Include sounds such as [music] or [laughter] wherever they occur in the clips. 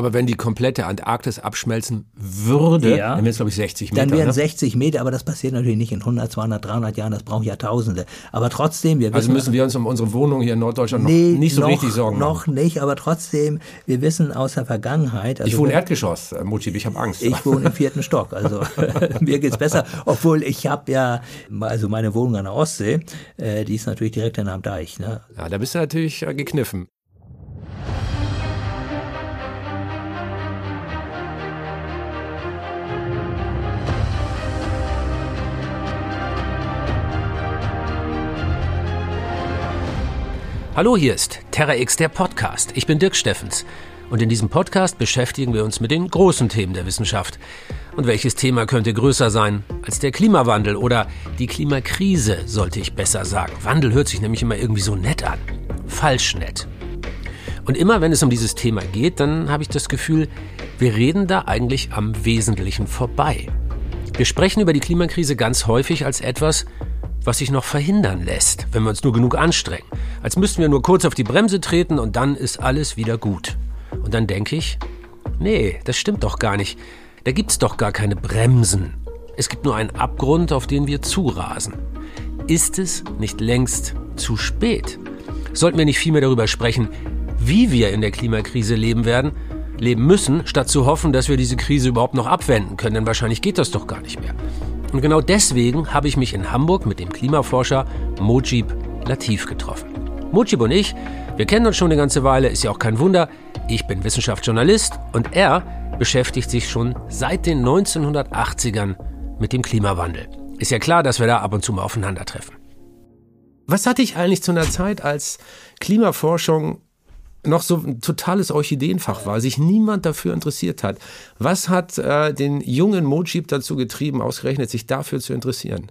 Aber wenn die komplette Antarktis abschmelzen würde, ja. dann wären es, glaube ich, 60 Meter. Dann wären ne? 60 Meter, aber das passiert natürlich nicht in 100, 200, 300 Jahren, das braucht Jahrtausende. Aber trotzdem, wir also wissen... Also müssen wir uns um unsere Wohnung hier in Norddeutschland nee, noch nicht so noch, richtig sorgen Noch machen. nicht, aber trotzdem, wir wissen aus der Vergangenheit... Also ich wohne Erdgeschoss, äh, Mutschib, ich habe Angst. Ich wohne im vierten Stock, also [laughs] [laughs] mir geht's besser. Obwohl ich habe ja, also meine Wohnung an der Ostsee, äh, die ist natürlich direkt am Deich. Ne? Ja, da bist du natürlich äh, gekniffen. Hallo, hier ist Terra X der Podcast. Ich bin Dirk Steffens und in diesem Podcast beschäftigen wir uns mit den großen Themen der Wissenschaft. Und welches Thema könnte größer sein als der Klimawandel oder die Klimakrise, sollte ich besser sagen. Wandel hört sich nämlich immer irgendwie so nett an. Falsch nett. Und immer wenn es um dieses Thema geht, dann habe ich das Gefühl, wir reden da eigentlich am Wesentlichen vorbei. Wir sprechen über die Klimakrise ganz häufig als etwas, was sich noch verhindern lässt, wenn wir uns nur genug anstrengen. Als müssten wir nur kurz auf die Bremse treten und dann ist alles wieder gut. Und dann denke ich, nee, das stimmt doch gar nicht. Da gibt's doch gar keine Bremsen. Es gibt nur einen Abgrund, auf den wir zurasen. Ist es nicht längst zu spät? Sollten wir nicht vielmehr darüber sprechen, wie wir in der Klimakrise leben werden, leben müssen, statt zu hoffen, dass wir diese Krise überhaupt noch abwenden können, denn wahrscheinlich geht das doch gar nicht mehr. Und genau deswegen habe ich mich in Hamburg mit dem Klimaforscher Mojib Latif getroffen. Mojib und ich, wir kennen uns schon eine ganze Weile, ist ja auch kein Wunder. Ich bin Wissenschaftsjournalist und er beschäftigt sich schon seit den 1980ern mit dem Klimawandel. Ist ja klar, dass wir da ab und zu mal aufeinandertreffen. Was hatte ich eigentlich zu einer Zeit, als Klimaforschung noch so ein totales Orchideenfach war, sich niemand dafür interessiert hat. Was hat äh, den jungen Mojib dazu getrieben, ausgerechnet sich dafür zu interessieren?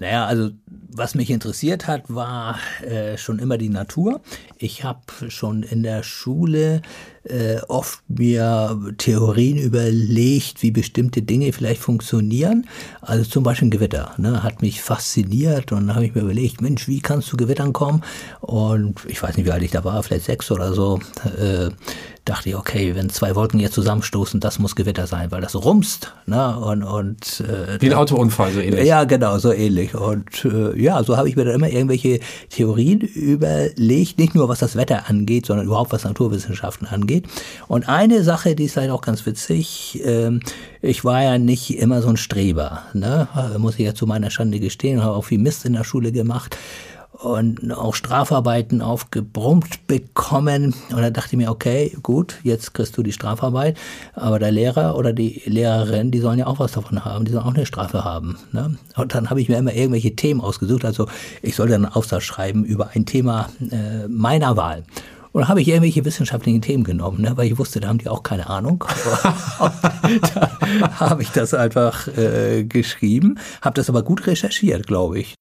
Naja, also was mich interessiert hat, war äh, schon immer die Natur. Ich habe schon in der Schule äh, oft mir Theorien überlegt, wie bestimmte Dinge vielleicht funktionieren. Also zum Beispiel ein Gewitter, ne, hat mich fasziniert und habe ich mir überlegt, Mensch, wie kannst du Gewittern kommen? Und ich weiß nicht, wie alt ich da war, vielleicht sechs oder so. Äh, dachte ich, okay, wenn zwei Wolken jetzt zusammenstoßen, das muss Gewitter sein, weil das rumst. Ne? Und, und, äh, Wie ein Autounfall, so ähnlich. Ja, genau, so ähnlich. Und äh, ja, so habe ich mir dann immer irgendwelche Theorien überlegt, nicht nur was das Wetter angeht, sondern überhaupt was Naturwissenschaften angeht. Und eine Sache, die ist halt auch ganz witzig, äh, ich war ja nicht immer so ein Streber, ne? muss ich ja zu meiner Schande gestehen, habe auch viel Mist in der Schule gemacht und auch Strafarbeiten aufgebrummt bekommen. Und da dachte ich mir, okay, gut, jetzt kriegst du die Strafarbeit, aber der Lehrer oder die Lehrerin, die sollen ja auch was davon haben, die sollen auch eine Strafe haben. Ne? Und dann habe ich mir immer irgendwelche Themen ausgesucht. Also ich sollte einen Aufsatz schreiben über ein Thema äh, meiner Wahl. Und dann habe ich irgendwelche wissenschaftlichen Themen genommen, ne, weil ich wusste, da haben die auch keine Ahnung. [laughs] da habe ich das einfach äh, geschrieben, habe das aber gut recherchiert, glaube ich.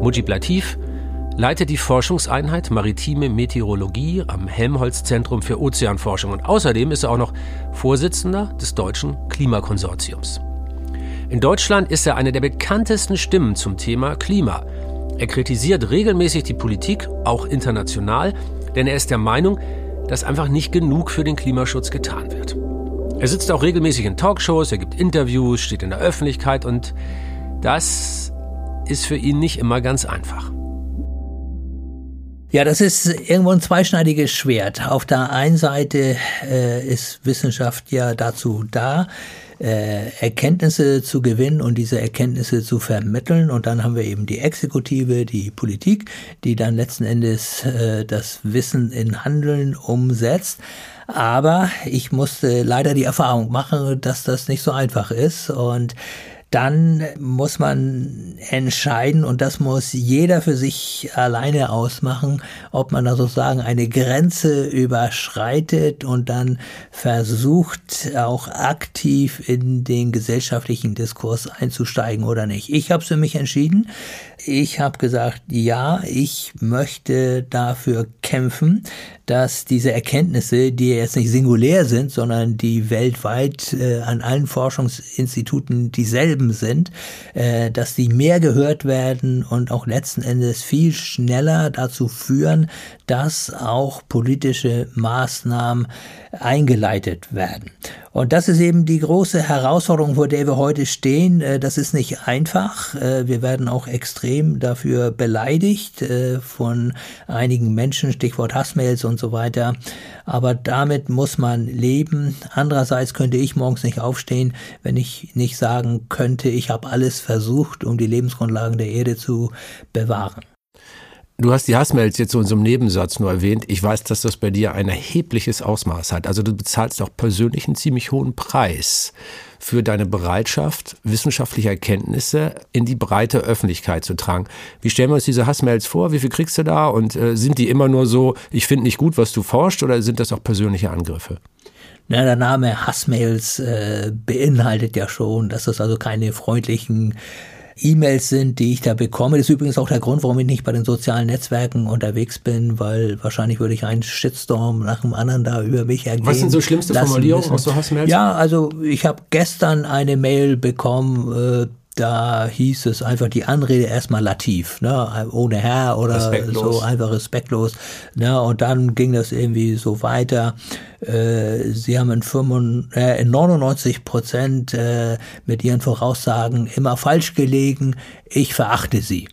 Mujib Latif leitet die Forschungseinheit Maritime Meteorologie am Helmholtz-Zentrum für Ozeanforschung und außerdem ist er auch noch Vorsitzender des Deutschen Klimakonsortiums. In Deutschland ist er eine der bekanntesten Stimmen zum Thema Klima. Er kritisiert regelmäßig die Politik, auch international, denn er ist der Meinung, dass einfach nicht genug für den Klimaschutz getan wird. Er sitzt auch regelmäßig in Talkshows, er gibt Interviews, steht in der Öffentlichkeit und das ist für ihn nicht immer ganz einfach. Ja, das ist irgendwo ein zweischneidiges Schwert. Auf der einen Seite äh, ist Wissenschaft ja dazu da, äh, Erkenntnisse zu gewinnen und diese Erkenntnisse zu vermitteln. Und dann haben wir eben die Exekutive, die Politik, die dann letzten Endes äh, das Wissen in Handeln umsetzt. Aber ich musste leider die Erfahrung machen, dass das nicht so einfach ist. Und dann muss man entscheiden und das muss jeder für sich alleine ausmachen, ob man da sozusagen eine Grenze überschreitet und dann versucht auch aktiv in den gesellschaftlichen Diskurs einzusteigen oder nicht. Ich habe für mich entschieden. Ich habe gesagt, ja, ich möchte dafür kämpfen, dass diese Erkenntnisse, die jetzt nicht singulär sind, sondern die weltweit äh, an allen Forschungsinstituten dieselben sind, äh, dass die mehr gehört werden und auch letzten Endes viel schneller dazu führen, dass auch politische Maßnahmen eingeleitet werden. Und das ist eben die große Herausforderung, vor der wir heute stehen. Äh, das ist nicht einfach. Äh, wir werden auch extrem dafür beleidigt äh, von einigen Menschen, Stichwort Hassmails und so weiter. Aber damit muss man leben. Andererseits könnte ich morgens nicht aufstehen, wenn ich nicht sagen könnte, ich habe alles versucht, um die Lebensgrundlagen der Erde zu bewahren. Du hast die Hassmails jetzt so in so einem Nebensatz nur erwähnt. Ich weiß, dass das bei dir ein erhebliches Ausmaß hat. Also du bezahlst auch persönlich einen ziemlich hohen Preis für deine Bereitschaft, wissenschaftliche Erkenntnisse in die breite Öffentlichkeit zu tragen. Wie stellen wir uns diese Hassmails vor? Wie viel kriegst du da? Und äh, sind die immer nur so, ich finde nicht gut, was du forschst, oder sind das auch persönliche Angriffe? Na, der Name Hassmails äh, beinhaltet ja schon, dass das also keine freundlichen E-Mails sind, die ich da bekomme. Das ist übrigens auch der Grund, warum ich nicht bei den sozialen Netzwerken unterwegs bin, weil wahrscheinlich würde ich einen Shitstorm nach dem anderen da über mich ergehen. Was sind so schlimmste Formulierungen aus so Hassmails? Ja, also ich habe gestern eine Mail bekommen, äh, da hieß es einfach die Anrede erstmal lativ, ne, ohne Herr oder respektlos. so einfach respektlos, ne, und dann ging das irgendwie so weiter. Äh, sie haben in, 95, äh, in 99 Prozent äh, mit ihren Voraussagen immer falsch gelegen. Ich verachte sie.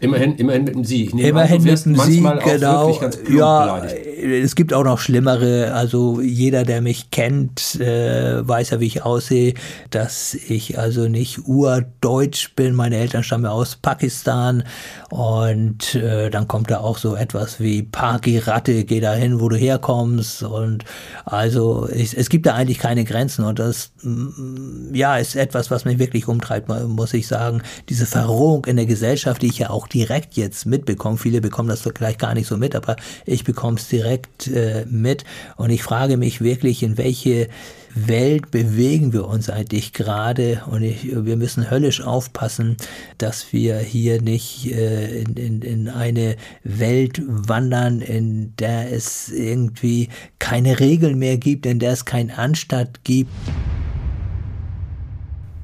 Immerhin, immerhin mit dem Sie. Ich immerhin an, mit dem Sie, genau. ja, es gibt auch noch schlimmere. Also jeder, der mich kennt, äh, weiß ja, wie ich aussehe, dass ich also nicht urdeutsch bin. Meine Eltern stammen aus Pakistan und äh, dann kommt da auch so etwas wie Parky Ratte, geh da hin, wo du herkommst und also ich, es gibt da eigentlich keine Grenzen und das mm, ja ist etwas, was mich wirklich umtreibt, muss ich sagen. Diese Verrohung in der Gesellschaft, die ich ja auch direkt jetzt mitbekommen. Viele bekommen das vielleicht gar nicht so mit, aber ich bekomme es direkt äh, mit. Und ich frage mich wirklich, in welche Welt bewegen wir uns eigentlich gerade und ich, wir müssen höllisch aufpassen, dass wir hier nicht äh, in, in, in eine Welt wandern, in der es irgendwie keine Regeln mehr gibt, in der es keinen Anstand gibt.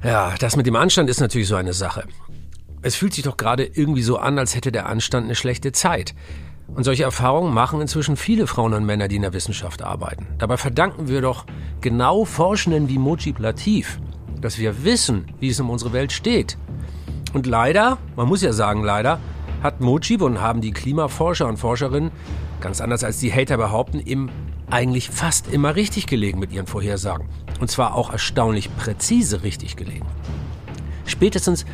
Ja, das mit dem Anstand ist natürlich so eine Sache. Es fühlt sich doch gerade irgendwie so an, als hätte der Anstand eine schlechte Zeit. Und solche Erfahrungen machen inzwischen viele Frauen und Männer, die in der Wissenschaft arbeiten. Dabei verdanken wir doch genau Forschenden wie Mojib Latif, dass wir wissen, wie es um unsere Welt steht. Und leider, man muss ja sagen leider, hat Mojib und haben die Klimaforscher und Forscherinnen, ganz anders als die Hater behaupten, eben eigentlich fast immer richtig gelegen mit ihren Vorhersagen. Und zwar auch erstaunlich präzise richtig gelegen. Spätestens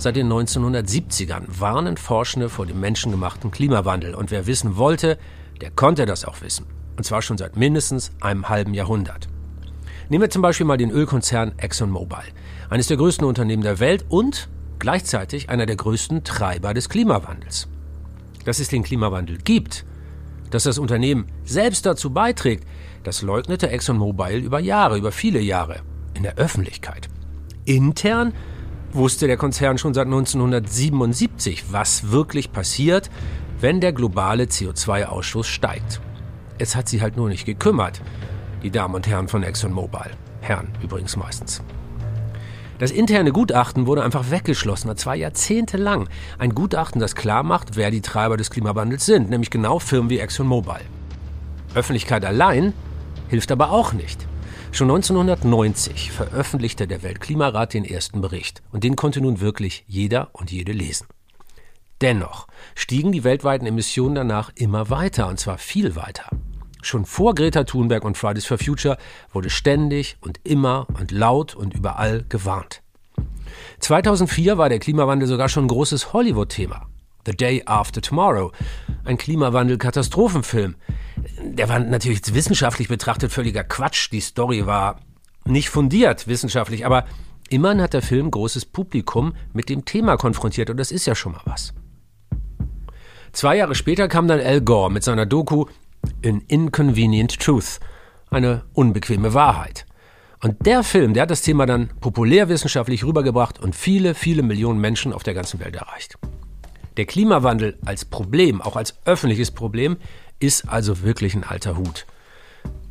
Seit den 1970ern warnen Forschende vor dem menschengemachten Klimawandel. Und wer wissen wollte, der konnte das auch wissen. Und zwar schon seit mindestens einem halben Jahrhundert. Nehmen wir zum Beispiel mal den Ölkonzern ExxonMobil. Eines der größten Unternehmen der Welt und gleichzeitig einer der größten Treiber des Klimawandels. Dass es den Klimawandel gibt, dass das Unternehmen selbst dazu beiträgt, das leugnete ExxonMobil über Jahre, über viele Jahre in der Öffentlichkeit. Intern wusste der Konzern schon seit 1977, was wirklich passiert, wenn der globale CO2-Ausstoß steigt. Es hat sie halt nur nicht gekümmert, die Damen und Herren von ExxonMobil. Herren übrigens meistens. Das interne Gutachten wurde einfach weggeschlossen, zwei Jahrzehnte lang. Ein Gutachten, das klar macht, wer die Treiber des Klimawandels sind, nämlich genau Firmen wie ExxonMobil. Öffentlichkeit allein hilft aber auch nicht. Schon 1990 veröffentlichte der Weltklimarat den ersten Bericht und den konnte nun wirklich jeder und jede lesen. Dennoch stiegen die weltweiten Emissionen danach immer weiter und zwar viel weiter. Schon vor Greta Thunberg und Fridays for Future wurde ständig und immer und laut und überall gewarnt. 2004 war der Klimawandel sogar schon ein großes Hollywood-Thema. The Day After Tomorrow, ein Klimawandel-Katastrophenfilm, der war natürlich wissenschaftlich betrachtet völliger Quatsch. Die Story war nicht fundiert wissenschaftlich, aber immerhin hat der Film großes Publikum mit dem Thema konfrontiert und das ist ja schon mal was. Zwei Jahre später kam dann Al Gore mit seiner Doku An Inconvenient Truth, eine unbequeme Wahrheit. Und der Film, der hat das Thema dann populärwissenschaftlich rübergebracht und viele, viele Millionen Menschen auf der ganzen Welt erreicht. Der Klimawandel als Problem, auch als öffentliches Problem, ist also wirklich ein alter Hut.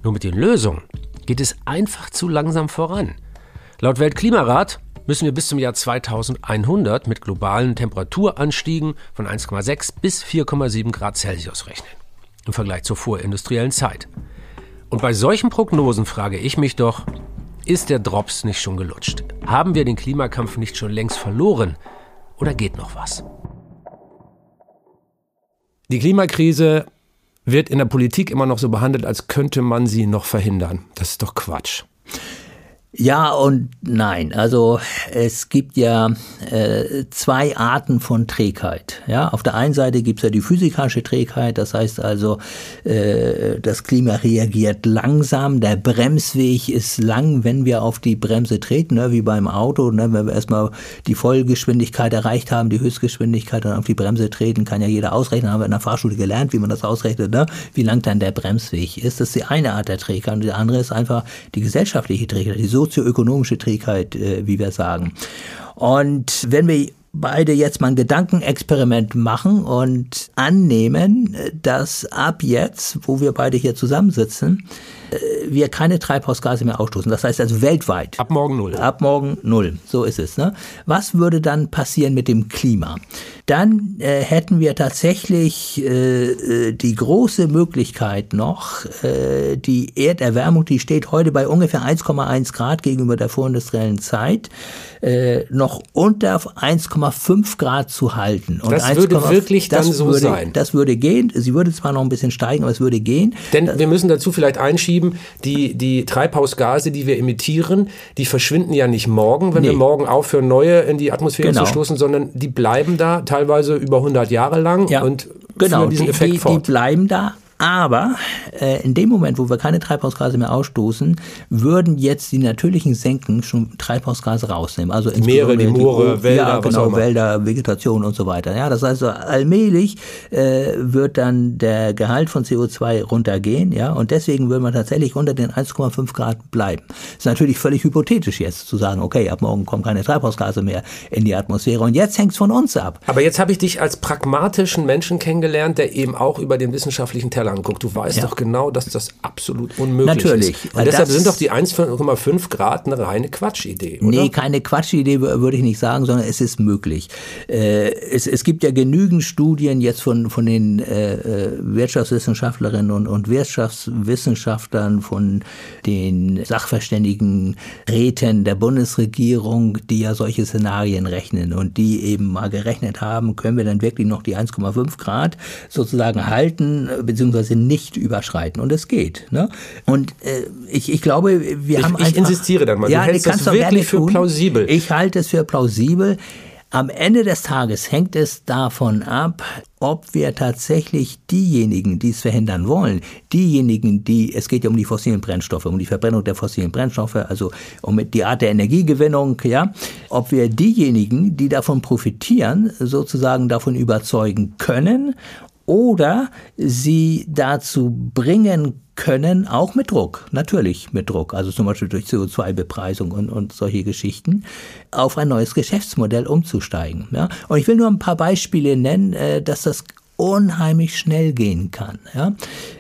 Nur mit den Lösungen geht es einfach zu langsam voran. Laut Weltklimarat müssen wir bis zum Jahr 2100 mit globalen Temperaturanstiegen von 1,6 bis 4,7 Grad Celsius rechnen. Im Vergleich zur vorindustriellen Zeit. Und bei solchen Prognosen frage ich mich doch, ist der Drops nicht schon gelutscht? Haben wir den Klimakampf nicht schon längst verloren? Oder geht noch was? Die Klimakrise wird in der Politik immer noch so behandelt, als könnte man sie noch verhindern. Das ist doch Quatsch. Ja und nein. Also es gibt ja äh, zwei Arten von Trägheit. Ja, auf der einen Seite gibt es ja die physikalische Trägheit, das heißt also, äh, das Klima reagiert langsam, der Bremsweg ist lang, wenn wir auf die Bremse treten, ne, wie beim Auto. Ne, wenn wir erstmal die Vollgeschwindigkeit erreicht haben, die Höchstgeschwindigkeit und auf die Bremse treten, kann ja jeder ausrechnen. Haben wir in der Fahrschule gelernt, wie man das ausrechnet, ne, wie lang dann der Bremsweg ist. Das ist die eine Art der Trägheit und die andere ist einfach die gesellschaftliche Trägheit, die sozioökonomische Trägheit, äh, wie wir sagen. Und wenn wir beide jetzt mal ein Gedankenexperiment machen und annehmen, dass ab jetzt, wo wir beide hier zusammensitzen, äh, wir keine Treibhausgase mehr ausstoßen. Das heißt also weltweit. Ab morgen null. Ab morgen null. So ist es. Ne? Was würde dann passieren mit dem Klima? Dann äh, hätten wir tatsächlich äh, äh die große Möglichkeit noch, äh, die Erderwärmung, die steht heute bei ungefähr 1,1 Grad gegenüber der vorindustriellen Zeit, äh, noch unter 1,5 Grad zu halten. Und das 1, würde wirklich dann so würde, sein. Das würde gehen. Sie würde zwar noch ein bisschen steigen, aber es würde gehen. Denn wir müssen dazu vielleicht einschieben, die, die Treibhausgase, die wir emittieren, die verschwinden ja nicht morgen, wenn nee. wir morgen aufhören, neue in die Atmosphäre genau. zu stoßen, sondern die bleiben da teilweise über 100 Jahre lang ja. und genau, diesen die, Effekt die, fort. Die bleiben da, aber äh, in dem Moment, wo wir keine Treibhausgase mehr ausstoßen, würden jetzt die natürlichen Senken schon Treibhausgase rausnehmen. Also die Meere, die Moore, die, Wälder, ja, genau, Wälder, Vegetation und so weiter. Ja, das heißt, allmählich äh, wird dann der Gehalt von CO2 runtergehen. Ja, und deswegen will man tatsächlich unter den 1,5 Grad bleiben. Ist natürlich völlig hypothetisch jetzt zu sagen, okay, ab morgen kommen keine Treibhausgase mehr in die Atmosphäre. Und jetzt hängt's von uns ab. Aber jetzt habe ich dich als pragmatischen Menschen kennengelernt, der eben auch über den wissenschaftlichen Teller anguckt. Du weißt ja. doch genau, dass das absolut unmöglich Natürlich. ist. Und deshalb sind doch die 1,5 Grad eine reine Quatschidee, oder? Nee, keine Quatschidee würde ich nicht sagen, sondern es ist möglich. Äh, es, es gibt ja genügend Studien jetzt von, von den äh, äh Wirtschaftswissenschaftlerinnen und, und Wirtschaftswissenschaftlern, von den Sachverständigen Räten der Bundesregierung, die ja solche Szenarien rechnen und die eben mal gerechnet haben, können wir dann wirklich noch die 1,5 Grad sozusagen halten, beziehungsweise beziehungsweise nicht überschreiten. Und es geht. Ne? Und äh, ich, ich glaube, wir ich, haben Ich insistiere dann mal. Ja, du hältst das wirklich für plausibel. Ich halte es für plausibel. Am Ende des Tages hängt es davon ab, ob wir tatsächlich diejenigen, die es verhindern wollen, diejenigen, die, es geht ja um die fossilen Brennstoffe, um die Verbrennung der fossilen Brennstoffe, also um die Art der Energiegewinnung, ja, ob wir diejenigen, die davon profitieren, sozusagen davon überzeugen können oder sie dazu bringen können, auch mit Druck, natürlich mit Druck, also zum Beispiel durch CO2-Bepreisung und, und solche Geschichten, auf ein neues Geschäftsmodell umzusteigen. Ja? Und ich will nur ein paar Beispiele nennen, äh, dass das unheimlich schnell gehen kann. Ja?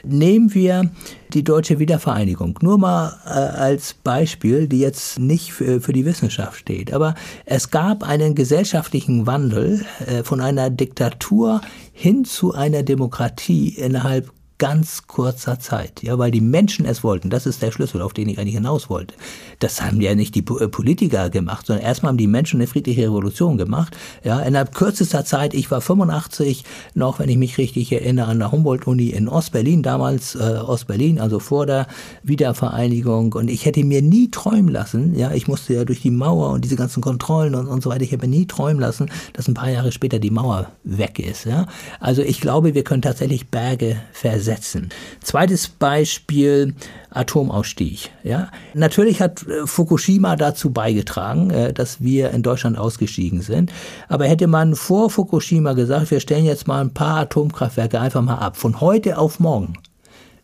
Nehmen wir die deutsche Wiedervereinigung, nur mal äh, als Beispiel, die jetzt nicht für, für, die Wissenschaft steht, aber es gab einen gesellschaftlichen Wandel äh, von einer Diktatur hin zu einer Demokratie innerhalb ganz kurzer Zeit, ja, weil die Menschen es wollten. Das ist der Schlüssel, auf den ich eigentlich hinaus wollte. Das haben ja nicht die äh, Politiker gemacht, sondern erstmal haben die Menschen eine friedliche Revolution gemacht. Ja, innerhalb kürzester Zeit, ich war 85 noch, wenn ich mich richtig erinnere, an der Humboldt-Uni in Ostberlin, damals äh, Ostberlin, also vor der Wiedervereinigung. Und ich hätte mir nie träumen lassen, ja, ich musste ja durch die Mauer und diese ganzen Kontrollen und, und so weiter, ich hätte mir nie träumen lassen, dass ein paar Jahre später die Mauer weg ist. Ja. Also ich glaube, wir können tatsächlich Berge versetzen setzen. Zweites Beispiel Atomausstieg. Ja, natürlich hat äh, Fukushima dazu beigetragen, äh, dass wir in Deutschland ausgestiegen sind. Aber hätte man vor Fukushima gesagt, wir stellen jetzt mal ein paar Atomkraftwerke einfach mal ab, von heute auf morgen,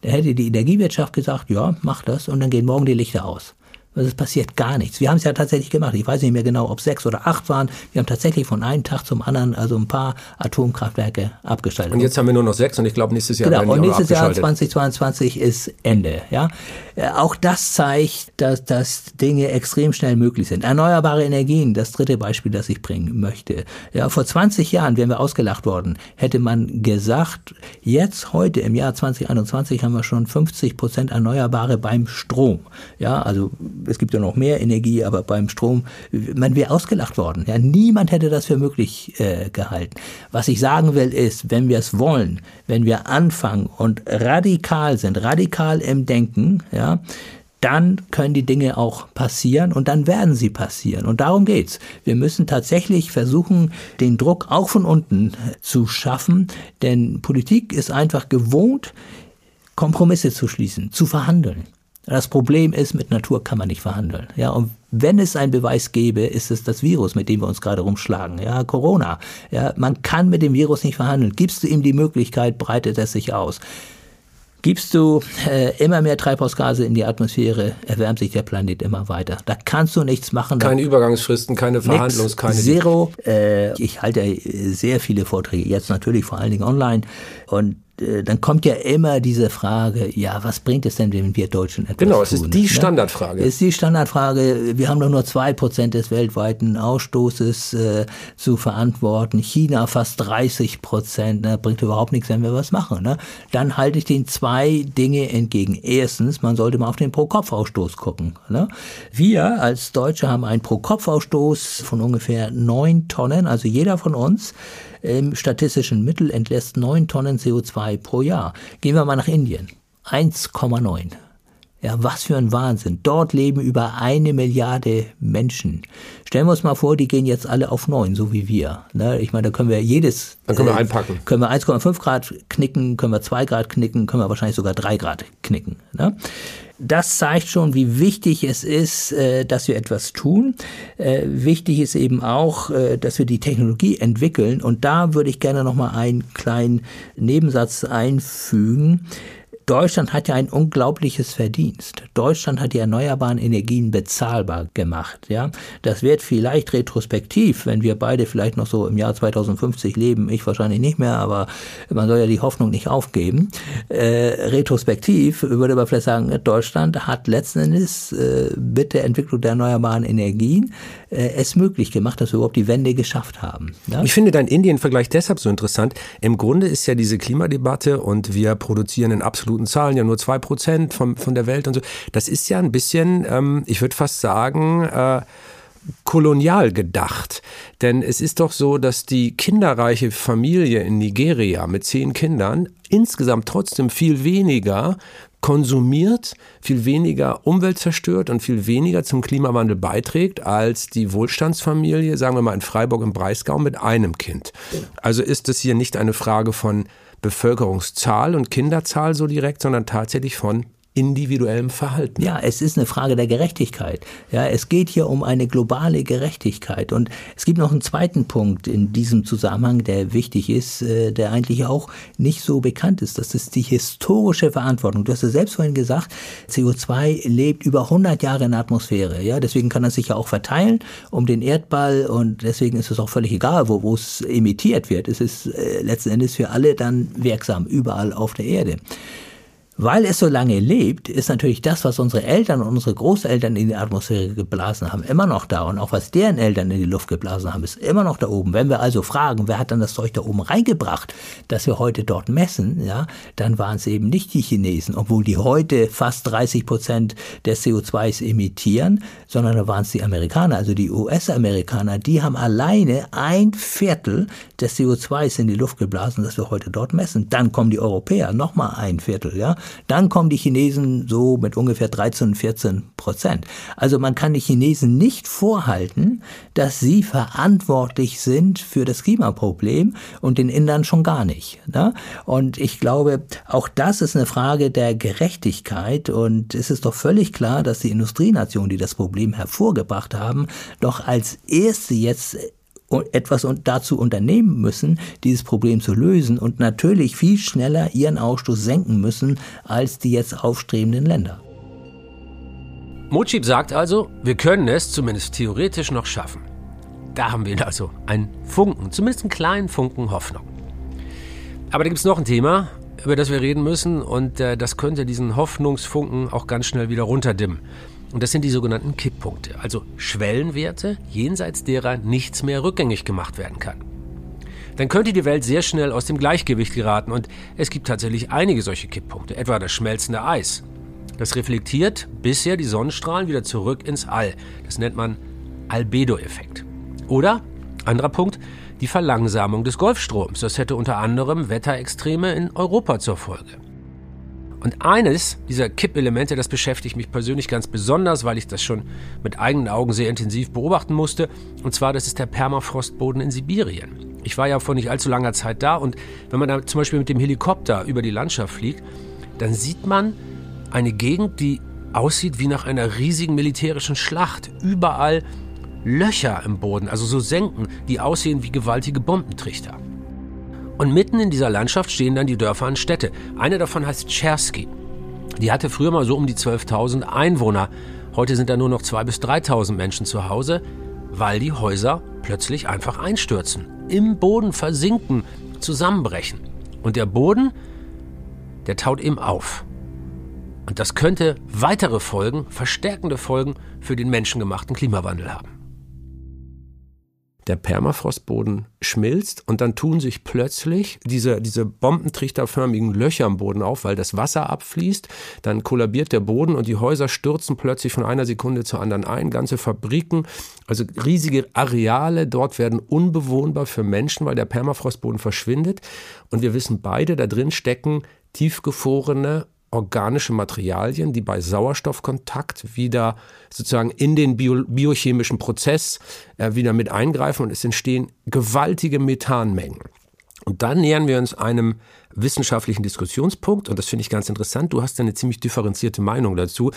dann hätte die Energiewirtschaft gesagt, ja, mach das und dann gehen morgen die Lichter aus. Also es passiert gar nichts. Wir haben es ja tatsächlich gemacht. Ich weiß nicht mehr genau, ob sechs oder acht waren. Wir haben tatsächlich von einem Tag zum anderen also ein paar Atomkraftwerke abgeschaltet. Und jetzt haben wir nur noch sechs und ich glaube nächstes Jahr genau. Und nächstes Jahr abgeschaltet. 2022 ist Ende. Ja, Äh, auch das zeigt, dass, dass Dinge extrem schnell möglich sind. Erneuerbare Energien, das dritte Beispiel, das ich bringen möchte. Ja, vor 20 Jahren wären wir ausgelacht worden, hätte man gesagt, jetzt heute im Jahr 2021 haben wir schon 50 Prozent Erneuerbare beim Strom. Ja, also es gibt ja noch mehr Energie, aber beim Strom, man wäre ausgelacht worden. Ja, niemand hätte das für möglich äh, gehalten. Was ich sagen will ist, wenn wir es wollen, wenn wir anfangen und radikal sind, radikal im Denken, ja, dann können die Dinge auch passieren und dann werden sie passieren. Und darum geht's. Wir müssen tatsächlich versuchen, den Druck auch von unten zu schaffen, denn Politik ist einfach gewohnt, Kompromisse zu schließen, zu verhandeln. Das Problem ist, mit Natur kann man nicht verhandeln. Ja, und wenn es einen Beweis gäbe, ist es das Virus, mit dem wir uns gerade rumschlagen. Ja, Corona. Ja, man kann mit dem Virus nicht verhandeln. Gibst du ihm die Möglichkeit, breitet es sich aus. Gibst du äh, immer mehr Treibhausgase in die Atmosphäre, erwärmt sich der Planet immer weiter. Da kannst du nichts machen. Keine Übergangsfristen, keine Verhandlungs-, keine. Zero. Äh, ich halte äh, sehr viele Vorträge, jetzt natürlich vor allen Dingen online. Und dann kommt ja immer diese Frage, ja, was bringt es denn, wenn wir Deutschen etwas Genau, es tun? ist die ne? Standardfrage. Es ist die Standardfrage. Wir haben doch nur zwei Prozent des weltweiten Ausstoßes äh, zu verantworten. China fast 30 Prozent. Ne? Bringt überhaupt nichts, wenn wir was machen. Ne? Dann halte ich den zwei Dinge entgegen. Erstens, man sollte mal auf den Pro-Kopf-Ausstoß gucken. Ne? Wir als Deutsche haben einen Pro-Kopf-Ausstoß von ungefähr neun Tonnen. Also jeder von uns im statistischen Mittel entlässt 9 Tonnen CO2 pro Jahr. Gehen wir mal nach Indien. 1,9. Ja, was für ein Wahnsinn. Dort leben über eine Milliarde Menschen. Stellen wir uns mal vor, die gehen jetzt alle auf neun, so wie wir. Ne? Ich meine, da können wir jedes. Dann können wir einpacken. Können wir 1,5 Grad knicken, können wir 2 Grad knicken, können wir wahrscheinlich sogar 3 Grad knicken. Ne? Das zeigt schon, wie wichtig es ist, äh, dass wir etwas tun. Äh, wichtig ist eben auch, äh, dass wir die Technologie entwickeln. Und da würde ich gerne noch mal einen kleinen Nebensatz einfügen. Deutschland hat ja ein unglaubliches Verdienst. Deutschland hat die erneuerbaren Energien bezahlbar gemacht. Ja, das wird vielleicht retrospektiv, wenn wir beide vielleicht noch so im Jahr 2050 leben, ich wahrscheinlich nicht mehr, aber man soll ja die Hoffnung nicht aufgeben. Äh, retrospektiv würde man vielleicht sagen, Deutschland hat letzten Endes äh, mit der Entwicklung der erneuerbaren Energien äh, es möglich gemacht, dass wir überhaupt die Wende geschafft haben. Ja? Ich finde deinen Indien-Vergleich deshalb so interessant. Im Grunde ist ja diese Klimadebatte und wir produzieren in absoluten Zahlen ja nur zwei Prozent von, von der Welt und so. Das ist ja ein bisschen, ähm, ich würde fast sagen, äh, kolonial gedacht. Denn es ist doch so, dass die kinderreiche Familie in Nigeria mit zehn Kindern insgesamt trotzdem viel weniger konsumiert, viel weniger Umwelt zerstört und viel weniger zum Klimawandel beiträgt als die Wohlstandsfamilie, sagen wir mal in Freiburg im Breisgau mit einem Kind. Also ist es hier nicht eine Frage von Bevölkerungszahl und Kinderzahl so direkt, sondern tatsächlich von individuellem Verhalten. Ja, es ist eine Frage der Gerechtigkeit. Ja, es geht hier um eine globale Gerechtigkeit. Und es gibt noch einen zweiten Punkt in diesem Zusammenhang, der wichtig ist, äh, der eigentlich auch nicht so bekannt ist. Das ist die historische Verantwortung. Du hast ja selbst vorhin gesagt, CO2 lebt über 100 Jahre in der Atmosphäre. Ja, deswegen kann es sich ja auch verteilen um den Erdball und deswegen ist es auch völlig egal, wo, wo es emittiert wird. Es ist äh, letzten Endes für alle dann wirksam, überall auf der Erde. Weil es so lange lebt, ist natürlich das, was unsere Eltern und unsere Großeltern in die Atmosphäre geblasen haben, immer noch da. Und auch was deren Eltern in die Luft geblasen haben, ist immer noch da oben. Wenn wir also fragen, wer hat dann das Zeug da oben reingebracht, dass wir heute dort messen, ja, dann waren es eben nicht die Chinesen, obwohl die heute fast 30 Prozent des CO2s emittieren, sondern da waren es die Amerikaner, also die US-Amerikaner, die haben alleine ein Viertel des CO2s in die Luft geblasen, das wir heute dort messen. Dann kommen die Europäer, nochmal ein Viertel, ja. Dann kommen die Chinesen so mit ungefähr 13, 14 Prozent. Also man kann die Chinesen nicht vorhalten, dass sie verantwortlich sind für das Klimaproblem und den Indern schon gar nicht. Ne? Und ich glaube, auch das ist eine Frage der Gerechtigkeit und es ist doch völlig klar, dass die Industrienationen, die das Problem hervorgebracht haben, doch als erste jetzt etwas dazu unternehmen müssen, dieses Problem zu lösen und natürlich viel schneller ihren Ausstoß senken müssen als die jetzt aufstrebenden Länder. Mojib sagt also, wir können es zumindest theoretisch noch schaffen. Da haben wir also einen Funken, zumindest einen kleinen Funken Hoffnung. Aber da gibt es noch ein Thema, über das wir reden müssen und äh, das könnte diesen Hoffnungsfunken auch ganz schnell wieder runterdimmen. Und das sind die sogenannten Kipppunkte, also Schwellenwerte, jenseits derer nichts mehr rückgängig gemacht werden kann. Dann könnte die Welt sehr schnell aus dem Gleichgewicht geraten und es gibt tatsächlich einige solche Kipppunkte, etwa das schmelzende Eis. Das reflektiert bisher die Sonnenstrahlen wieder zurück ins All. Das nennt man Albedo-Effekt. Oder, anderer Punkt, die Verlangsamung des Golfstroms. Das hätte unter anderem Wetterextreme in Europa zur Folge. Und eines dieser Kippelemente, das beschäftigt mich persönlich ganz besonders, weil ich das schon mit eigenen Augen sehr intensiv beobachten musste. Und zwar, das ist der Permafrostboden in Sibirien. Ich war ja vor nicht allzu langer Zeit da und wenn man da zum Beispiel mit dem Helikopter über die Landschaft fliegt, dann sieht man eine Gegend, die aussieht wie nach einer riesigen militärischen Schlacht. Überall Löcher im Boden, also so Senken, die aussehen wie gewaltige Bombentrichter. Und mitten in dieser Landschaft stehen dann die Dörfer und Städte. Eine davon heißt Chersky. Die hatte früher mal so um die 12.000 Einwohner. Heute sind da nur noch 2.000 bis 3.000 Menschen zu Hause, weil die Häuser plötzlich einfach einstürzen, im Boden versinken, zusammenbrechen. Und der Boden, der taut eben auf. Und das könnte weitere Folgen, verstärkende Folgen für den menschengemachten Klimawandel haben der Permafrostboden schmilzt und dann tun sich plötzlich diese, diese bombentrichterförmigen Löcher im Boden auf, weil das Wasser abfließt. Dann kollabiert der Boden und die Häuser stürzen plötzlich von einer Sekunde zur anderen ein. Ganze Fabriken, also riesige Areale dort werden unbewohnbar für Menschen, weil der Permafrostboden verschwindet. Und wir wissen beide, da drin stecken tiefgefrorene organische Materialien, die bei Sauerstoffkontakt wieder sozusagen in den bio, biochemischen Prozess äh, wieder mit eingreifen und es entstehen gewaltige Methanmengen. Und dann nähern wir uns einem wissenschaftlichen Diskussionspunkt und das finde ich ganz interessant. Du hast eine ziemlich differenzierte Meinung dazu.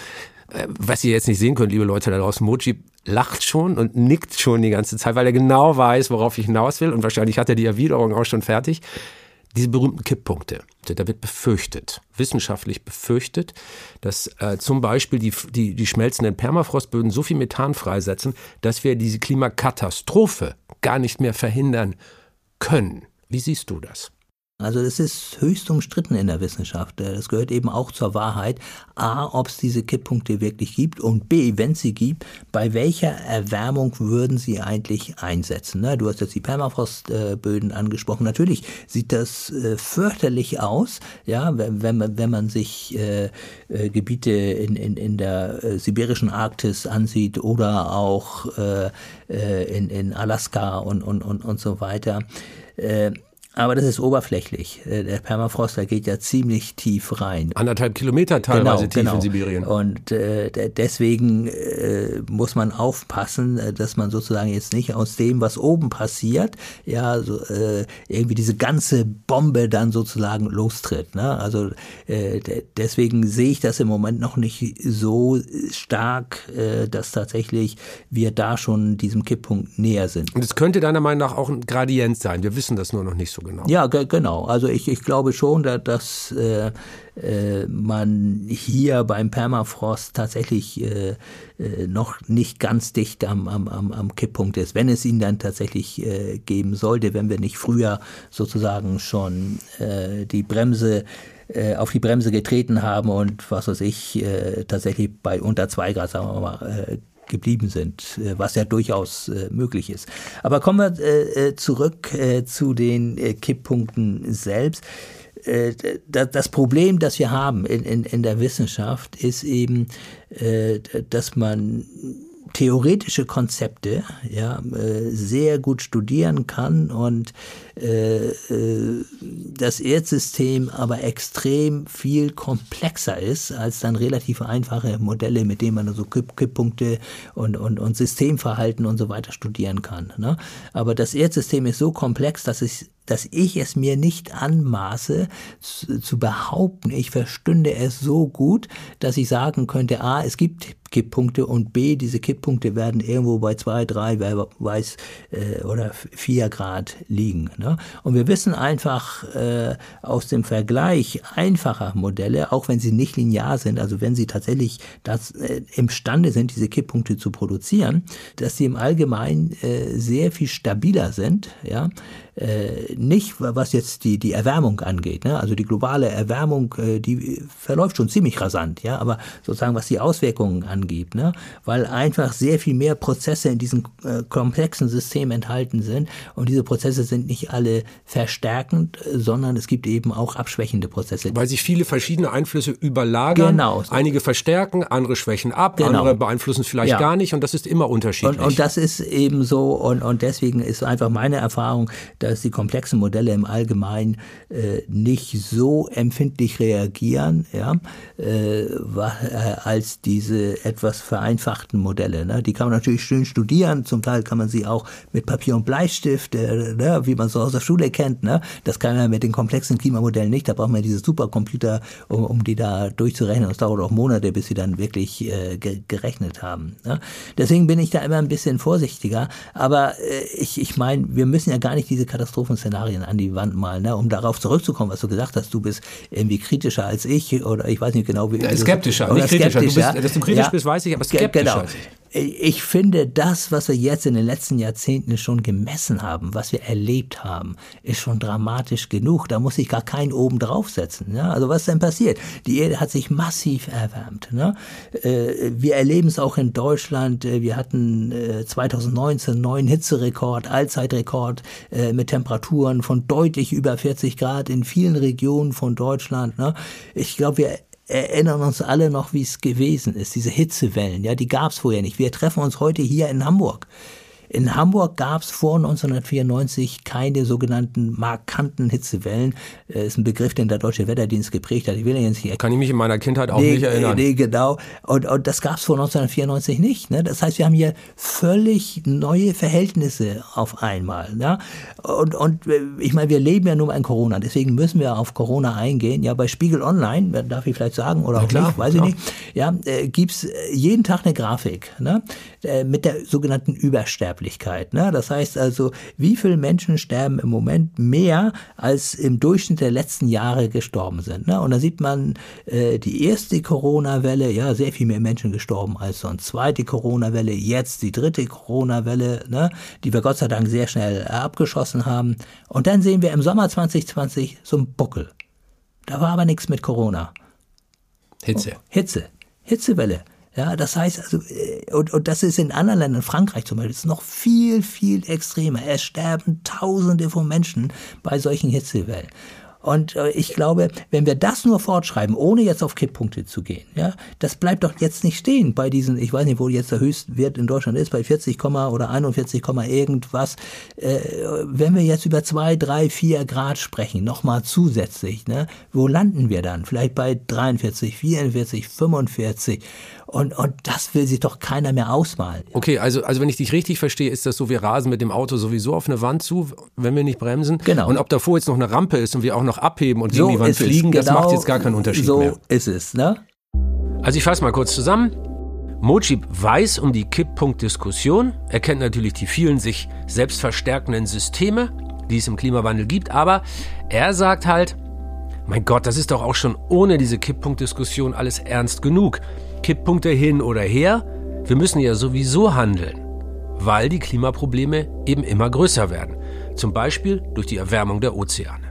Äh, was ihr jetzt nicht sehen könnt, liebe Leute da draußen, Moji lacht schon und nickt schon die ganze Zeit, weil er genau weiß, worauf ich hinaus will und wahrscheinlich hat er die Erwiderung auch schon fertig diese berühmten Kipppunkte. Da wird befürchtet, wissenschaftlich befürchtet, dass äh, zum Beispiel die, die, die schmelzenden Permafrostböden so viel Methan freisetzen, dass wir diese Klimakatastrophe gar nicht mehr verhindern können. Wie siehst du das? Also es ist höchst umstritten in der Wissenschaft. Das gehört eben auch zur Wahrheit. A, ob es diese Kipppunkte wirklich gibt und B, wenn es sie gibt, bei welcher Erwärmung würden sie eigentlich einsetzen? Du hast jetzt die Permafrostböden angesprochen. Natürlich sieht das äh, fürchterlich aus, ja, wenn man, wenn man sich äh, äh, Gebiete in, in, in der sibirischen Arktis ansieht oder auch in, in Alaska und, und, und, und so weiter. Aber das ist oberflächlich. Äh, der Permafrost, der geht ja ziemlich tief rein. Anderthalb Kilometer teilweise genau, tief genau. in Sibirien. Und äh, deswegen äh, muss man aufpassen, äh, dass man sozusagen jetzt nicht aus dem, was oben passiert, ja, so, äh, irgendwie diese ganze Bombe dann sozusagen lostritt. Ne? Also äh, deswegen sehe ich das im Moment noch nicht so stark, dass tatsächlich wir da schon diesem Kipppunkt näher sind. Und es könnte deiner Meinung nach auch ein Gradient sein. Wir wissen das nur noch nicht so genau. Ja, genau. Also ich, ich glaube schon, dass, dass äh, äh, man hier beim Permafrost tatsächlich äh, äh, noch nicht ganz dicht am, am, am, Kipppunkt ist. Wenn es ihn dann tatsächlich äh, geben sollte, wenn wir nicht früher sozusagen schon die Bremse auf die Bremse getreten haben und was weiß ich, tatsächlich bei unter zwei Grad, sagen wir mal, geblieben sind, äh, was ja durchaus äh, möglich ist. Aber kommen wir äh, zurück zu den Kipppunkten selbst. Das Problem, das wir haben in, in, in der Wissenschaft, ist eben, dass man theoretische Konzepte ja, sehr gut studieren kann und das Erdsystem aber extrem viel komplexer ist als dann relativ einfache Modelle, mit denen man so Kipp Kipppunkte und, und, und Systemverhalten und so weiter studieren kann. Ne? Aber das Erdsystem ist so komplex, dass es dass ich es mir nicht anmaße zu, zu behaupten, ich verstünde es so gut, dass ich sagen könnte, a, es gibt Kipppunkte und B, diese Kipppunkte werden irgendwo bei zwei, drei, wer weiß, äh, oder vier Grad liegen. Ne? Und wir wissen einfach äh, aus dem Vergleich einfacher Modelle, auch wenn sie nicht linear sind, also wenn sie tatsächlich das, äh, imstande sind, diese Kipppunkte zu produzieren, dass sie im Allgemeinen äh, sehr viel stabiler sind, ja, äh, nicht was jetzt die, die Erwärmung angeht. Ne? Also die globale Erwärmung, äh, die verläuft schon ziemlich rasant, ja, aber sozusagen was die Auswirkungen angeht, ne? weil einfach sehr viel mehr Prozesse in diesem äh, komplexen System enthalten sind und diese Prozesse sind nicht alle verstärkend, sondern es gibt eben auch abschwächende Prozesse. Weil sich viele verschiedene Einflüsse überlagern, genau. einige verstärken, andere schwächen ab, genau. andere beeinflussen es vielleicht ja. gar nicht und das ist immer unterschiedlich. Und, und das ist eben so und, und deswegen ist einfach meine Erfahrung, dass dass die komplexen Modelle im Allgemeinen äh, nicht so empfindlich reagieren, ja, äh, äh, als diese etwas vereinfachten Modelle. Ne? Die kann man natürlich schön studieren, zum Teil kann man sie auch mit Papier und Bleistift, äh, ne, wie man so aus der Schule kennt. Ne? Das kann man mit den komplexen Klimamodellen nicht. Da braucht man diese Supercomputer, um, um die da durchzurechnen. Das dauert auch Monate, bis sie dann wirklich äh, gerechnet haben. Ne? Deswegen bin ich da immer ein bisschen vorsichtiger. Aber äh, ich, ich meine, wir müssen ja gar nicht diese Katastrophenszenarien an die Wand malen, ne? um darauf zurückzukommen, was du gesagt hast. Du bist irgendwie kritischer als ich oder ich weiß nicht genau, wie. Ja, skeptischer, nicht kritischer. Du bist, dass du kritisch ja, bist, weiß ich, aber skeptischer. Genau. Ich finde, das, was wir jetzt in den letzten Jahrzehnten schon gemessen haben, was wir erlebt haben, ist schon dramatisch genug. Da muss ich gar keinen oben draufsetzen. Ja? Also was denn passiert? Die Erde hat sich massiv erwärmt. Ne? Äh, wir erleben es auch in Deutschland. Äh, wir hatten 2019 einen neuen Hitzerekord, Allzeitrekord äh, mit Temperaturen von deutlich über 40 Grad in vielen Regionen von Deutschland. Ne? Ich glaube, wir erinnern uns alle noch, wie es gewesen ist. Diese Hitzewellen, ja, die gab es vorher nicht. Wir treffen uns heute hier in Hamburg. In Hamburg gab es vor 1994 keine sogenannten markanten Hitzewellen. Das äh, ist ein Begriff, den der Deutsche Wetterdienst geprägt hat. Ich will jetzt nicht Kann ich mich in meiner Kindheit auch nee, nicht erinnern. Nee, genau. Und, und das gab es vor 1994 nicht. Ne? Das heißt, wir haben hier völlig neue Verhältnisse auf einmal. Ja? Und, und äh, ich meine, wir leben ja nur in Corona. Deswegen müssen wir auf Corona eingehen. Ja, bei Spiegel Online, darf ich vielleicht sagen, oder auch klar, nicht, weiß klar. ich nicht, ja, äh, gibt's jeden Tag eine Grafik ne? Äh, mit der sogenannten Übersterblichkeit. Sterblichkeit. Ne? Das heißt also, wie viele Menschen sterben im Moment mehr, als im Durchschnitt der letzten Jahre gestorben sind. Ne? Und da sieht man äh, die erste Corona-Welle, ja, sehr viel mehr Menschen gestorben als sonst. Zweite Corona-Welle, jetzt die dritte Corona-Welle, ne? die wir Gott sei Dank sehr schnell abgeschossen haben. Und dann sehen wir im Sommer 2020 so einen Buckel. Da war aber nichts mit Corona. Hitze. Oh, Hitze. Hitzewelle. Ja, das heißt also, äh, und, und das ist in anderen Ländern, Frankreich zum Beispiel, ist noch viel, viel extremer. Es sterben Tausende von Menschen bei solchen Hitzewellen. Und äh, ich glaube, wenn wir das nur fortschreiben, ohne jetzt auf Kipppunkte zu gehen, ja, das bleibt doch jetzt nicht stehen bei diesen, ich weiß nicht, wo jetzt der Höchstwert in Deutschland ist, bei 40, oder 41, irgendwas. Äh, wenn wir jetzt über zwei, drei, vier Grad sprechen, nochmal zusätzlich, ne, wo landen wir dann? Vielleicht bei 43, 44, 45. Und, und das will sich doch keiner mehr ausmalen. Okay, also, also wenn ich dich richtig verstehe, ist das so, wir rasen mit dem Auto sowieso auf eine Wand zu, wenn wir nicht bremsen. Genau. Und ob davor jetzt noch eine Rampe ist und wir auch noch abheben und gegen so die Wand fliegen, das genau macht jetzt gar keinen Unterschied so mehr. So ist es, ne? Also ich fasse mal kurz zusammen. Mojib weiß um die Kipppunktdiskussion. Er kennt natürlich die vielen sich selbst verstärkenden Systeme, die es im Klimawandel gibt, aber er sagt halt, mein Gott, das ist doch auch schon ohne diese Kipppunktdiskussion alles ernst genug. Kipppunkte hin oder her, wir müssen ja sowieso handeln, weil die Klimaprobleme eben immer größer werden. Zum Beispiel durch die Erwärmung der Ozeane.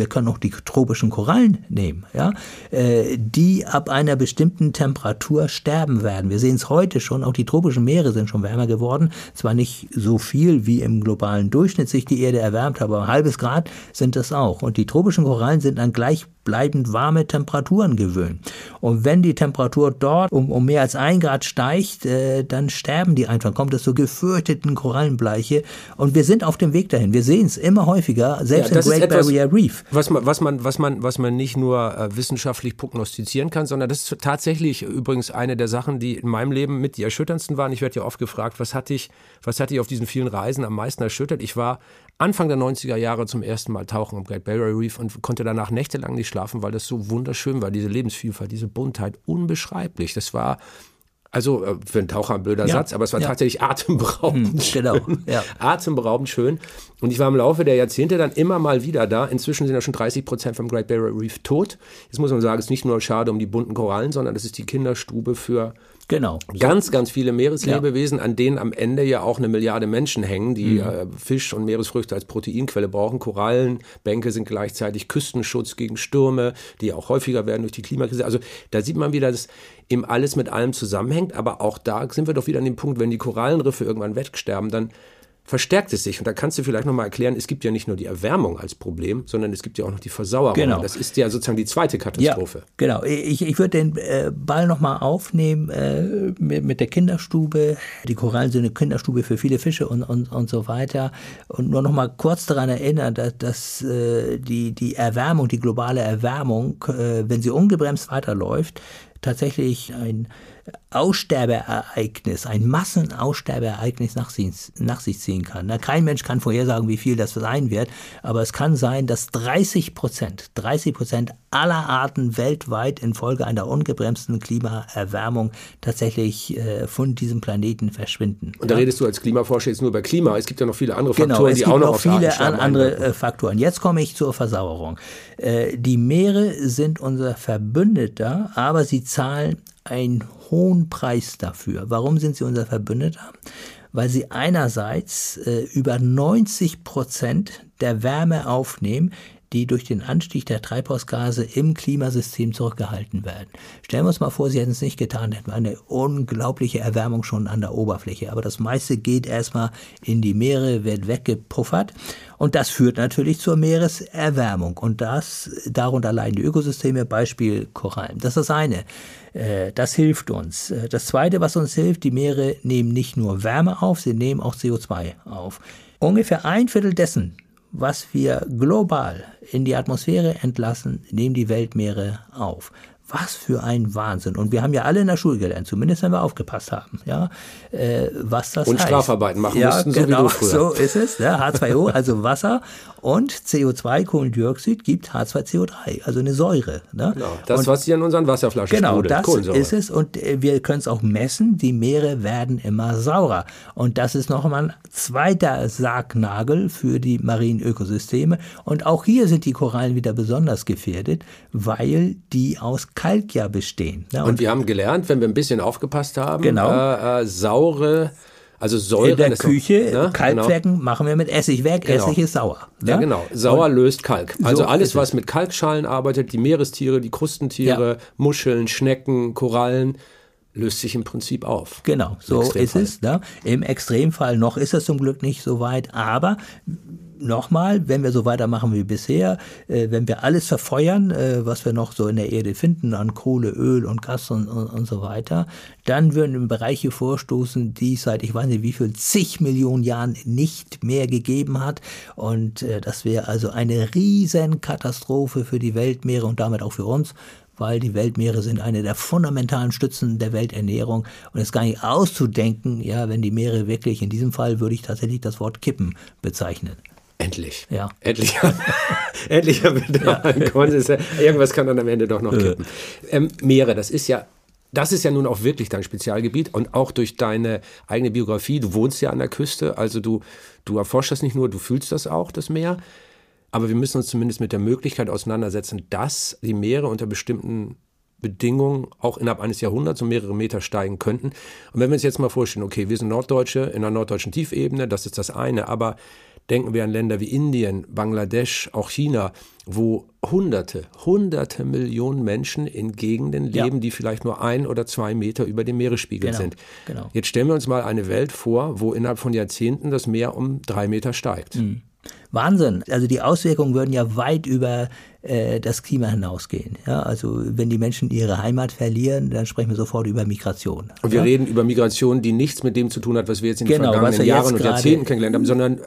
Wir können auch die tropischen Korallen nehmen, ja, äh, die ab einer bestimmten Temperatur sterben werden. Wir sehen es heute schon, auch die tropischen Meere sind schon wärmer geworden. Zwar nicht so viel, wie im globalen Durchschnitt sich die Erde erwärmt, aber ein halbes Grad sind das auch. Und die tropischen Korallen sind an gleich bleibend warme Temperaturen gewöhnen. Und wenn die Temperatur dort um, um mehr als ein Grad steigt, äh, dann sterben die einfach, kommt es zu gefürchteten Korallenbleiche. Und wir sind auf dem Weg dahin. Wir sehen es immer häufiger, selbst ja, im Great etwas, Barrier Reef. Was man, was man, was man, was man nicht nur äh, wissenschaftlich prognostizieren kann, sondern das ist tatsächlich übrigens eine der Sachen, die in meinem Leben mit die erschütterndsten waren. Ich werde ja oft gefragt, was hat dich, was hat dich auf diesen vielen Reisen am meisten erschüttert? Ich war Anfang der 90er Jahre zum ersten Mal tauchen am Great Barrier Reef und konnte danach nächtelang nicht schlafen, weil das so wunderschön war, diese Lebensvielfalt, diese Buntheit, unbeschreiblich. Das war also äh, für einen Taucher ein blöder ja, Satz, aber es war ja. tatsächlich atemberaubend hm, genau, schön. Ja. [laughs] Atemberaubend schön. Und ich war im Laufe der Jahrzehnte dann immer mal wieder da. Inzwischen sind ja schon 30 Prozent vom Great Barrier Reef tot. Jetzt muss man sagen, es ist nicht nur schade um die bunten Korallen, sondern es ist die Kinderstube für Genau. Ganz, ganz viele Meereslebewesen, ja. an denen am Ende ja auch eine Milliarde Menschen hängen, die mhm. äh, Fisch und Meeresfrüchte als Proteinquelle brauchen. Korallenbänke sind gleichzeitig Küstenschutz gegen Stürme, die auch häufiger werden durch die Klimakrise. Also da sieht man wieder, dass eben alles mit allem zusammenhängt. Aber auch da sind wir doch wieder an dem Punkt, wenn die Korallenriffe irgendwann wegsterben, dann verstärkt es sich. Und da kannst du vielleicht nochmal erklären, es gibt ja nicht nur die Erwärmung als Problem, sondern es gibt ja auch noch die Versauerung. Genau. Das ist ja sozusagen die zweite Katastrophe. Ja, genau. Ich, ich würde den äh, Ball nochmal aufnehmen äh, mit, mit, der Kinderstube. Die Korallen sind eine Kinderstube für viele Fische und, und, und so weiter. Und nur nochmal kurz daran erinnern, dass, dass äh, die, die Erwärmung, die globale Erwärmung, äh, wenn sie ungebremst weiterläuft, tatsächlich ein Aussterbeereignis, ein Massenaussterbeereignis nach, nach sich ziehen kann. Na, kein Mensch kann vorhersagen, wie viel das sein wird, aber es kann sein, dass 30 Prozent, 30 Prozent aller Arten weltweit infolge einer ungebremsten Klimaerwärmung tatsächlich äh, von diesem Planeten verschwinden. Und da ja? redest du als Klimaforscher jetzt nur über Klima. Es gibt ja noch viele andere genau, Faktoren, genau, die auch noch, noch viele an andere äh, Faktoren. Jetzt komme ich zur Versauerung. Äh, die Meere sind unser Verbündeter, aber sie zahlen einen hohen Preis dafür. Warum sind sie unser Verbündeter? Weil sie einerseits äh, über 90 Prozent der Wärme aufnehmen, die durch den Anstieg der Treibhausgase im Klimasystem zurückgehalten werden. Stellen wir uns mal vor, sie hätten es nicht getan, hätten wir eine unglaubliche Erwärmung schon an der Oberfläche. Aber das meiste geht erstmal in die Meere, wird weggepuffert. Und das führt natürlich zur Meereserwärmung. Und das, darunter leiden die Ökosysteme, Beispiel Korallen. Das ist das eine. Äh, das hilft uns. Äh, das zweite, was uns hilft, die Meere nehmen nicht nur Wärme auf, sie nehmen auch CO2 auf. Ungefähr ein Viertel dessen, was wir global in die Atmosphäre entlassen, nehmen die Weltmeere auf. Was für ein Wahnsinn. Und wir haben ja alle in der Schule gelernt, zumindest wenn wir aufgepasst haben, ja, äh, was das Und heißt. Strafarbeiten machen ja, mussten, genau, so, so ist es. Ja, H2O, also Wasser [laughs] und CO2, Kohlendioxid, gibt H2CO3, also eine Säure. Ne? Genau, das, und, was hier in unseren Wasserflaschen genau, sprudelt, das ist es. Und äh, wir können es auch messen, die Meere werden immer saurer. Und das ist nochmal ein zweiter Sargnagel für die marinen Ökosysteme. Und auch hier sind die Korallen wieder besonders gefährdet, weil die aus Kalk ja bestehen. Ne? Und, und, wir haben gelernt, wenn wir ein bisschen aufgepasst haben, genau. äh, äh, saure also Säure. In der Küche, ne? Kalkflecken genau. machen wir mit Essig weg. Genau. Essig ist sauer. Ne? Ja, genau. Sauer und löst Kalk. Also so alles, was mit Kalkschalen arbeitet, die Meerestiere, die Krustentiere, ja. Muscheln, Schnecken, Korallen, löst sich im Prinzip auf. Genau, so ist es. Ne? Im Extremfall noch ist es zum Glück nicht so weit, aber nochmal, wenn wir so weitermachen wie bisher, äh, wenn wir alles verfeuern, äh, was wir noch so in der Erde finden, an Kohle, Öl und Gas und, und, und so weiter, dann würden Bereiche vorstoßen, die es seit ich weiß nicht wie viel zig Millionen Jahren nicht mehr gegeben hat. Und äh, das wäre also eine riesen Katastrophe für die Weltmeere und damit auch für uns weil die Weltmeere sind eine der fundamentalen Stützen der Welternährung und es ist gar nicht auszudenken, ja, wenn die Meere wirklich, in diesem Fall würde ich tatsächlich das Wort kippen bezeichnen. Endlich. Ja. Endlich. [laughs] Endlich haben wir da ja. Konsens. Irgendwas kann dann am Ende doch noch kippen. Ähm, Meere, das ist ja das ist ja nun auch wirklich dein Spezialgebiet und auch durch deine eigene Biografie. Du wohnst ja an der Küste, also du, du erforschst das nicht nur, du fühlst das auch, das Meer. Aber wir müssen uns zumindest mit der Möglichkeit auseinandersetzen, dass die Meere unter bestimmten Bedingungen auch innerhalb eines Jahrhunderts um mehrere Meter steigen könnten. Und wenn wir uns jetzt mal vorstellen, okay, wir sind Norddeutsche in der norddeutschen Tiefebene, das ist das eine, aber Denken wir an Länder wie Indien, Bangladesch, auch China, wo Hunderte, Hunderte Millionen Menschen in Gegenden leben, ja. die vielleicht nur ein oder zwei Meter über dem Meeresspiegel genau, sind. Genau. Jetzt stellen wir uns mal eine Welt vor, wo innerhalb von Jahrzehnten das Meer um drei Meter steigt. Mhm. Wahnsinn. Also die Auswirkungen würden ja weit über äh, das Klima hinausgehen. Ja, also wenn die Menschen ihre Heimat verlieren, dann sprechen wir sofort über Migration. Und wir ja? reden über Migration, die nichts mit dem zu tun hat, was wir jetzt in den genau, vergangenen Jahren und Jahrzehnten kennengelernt haben, sondern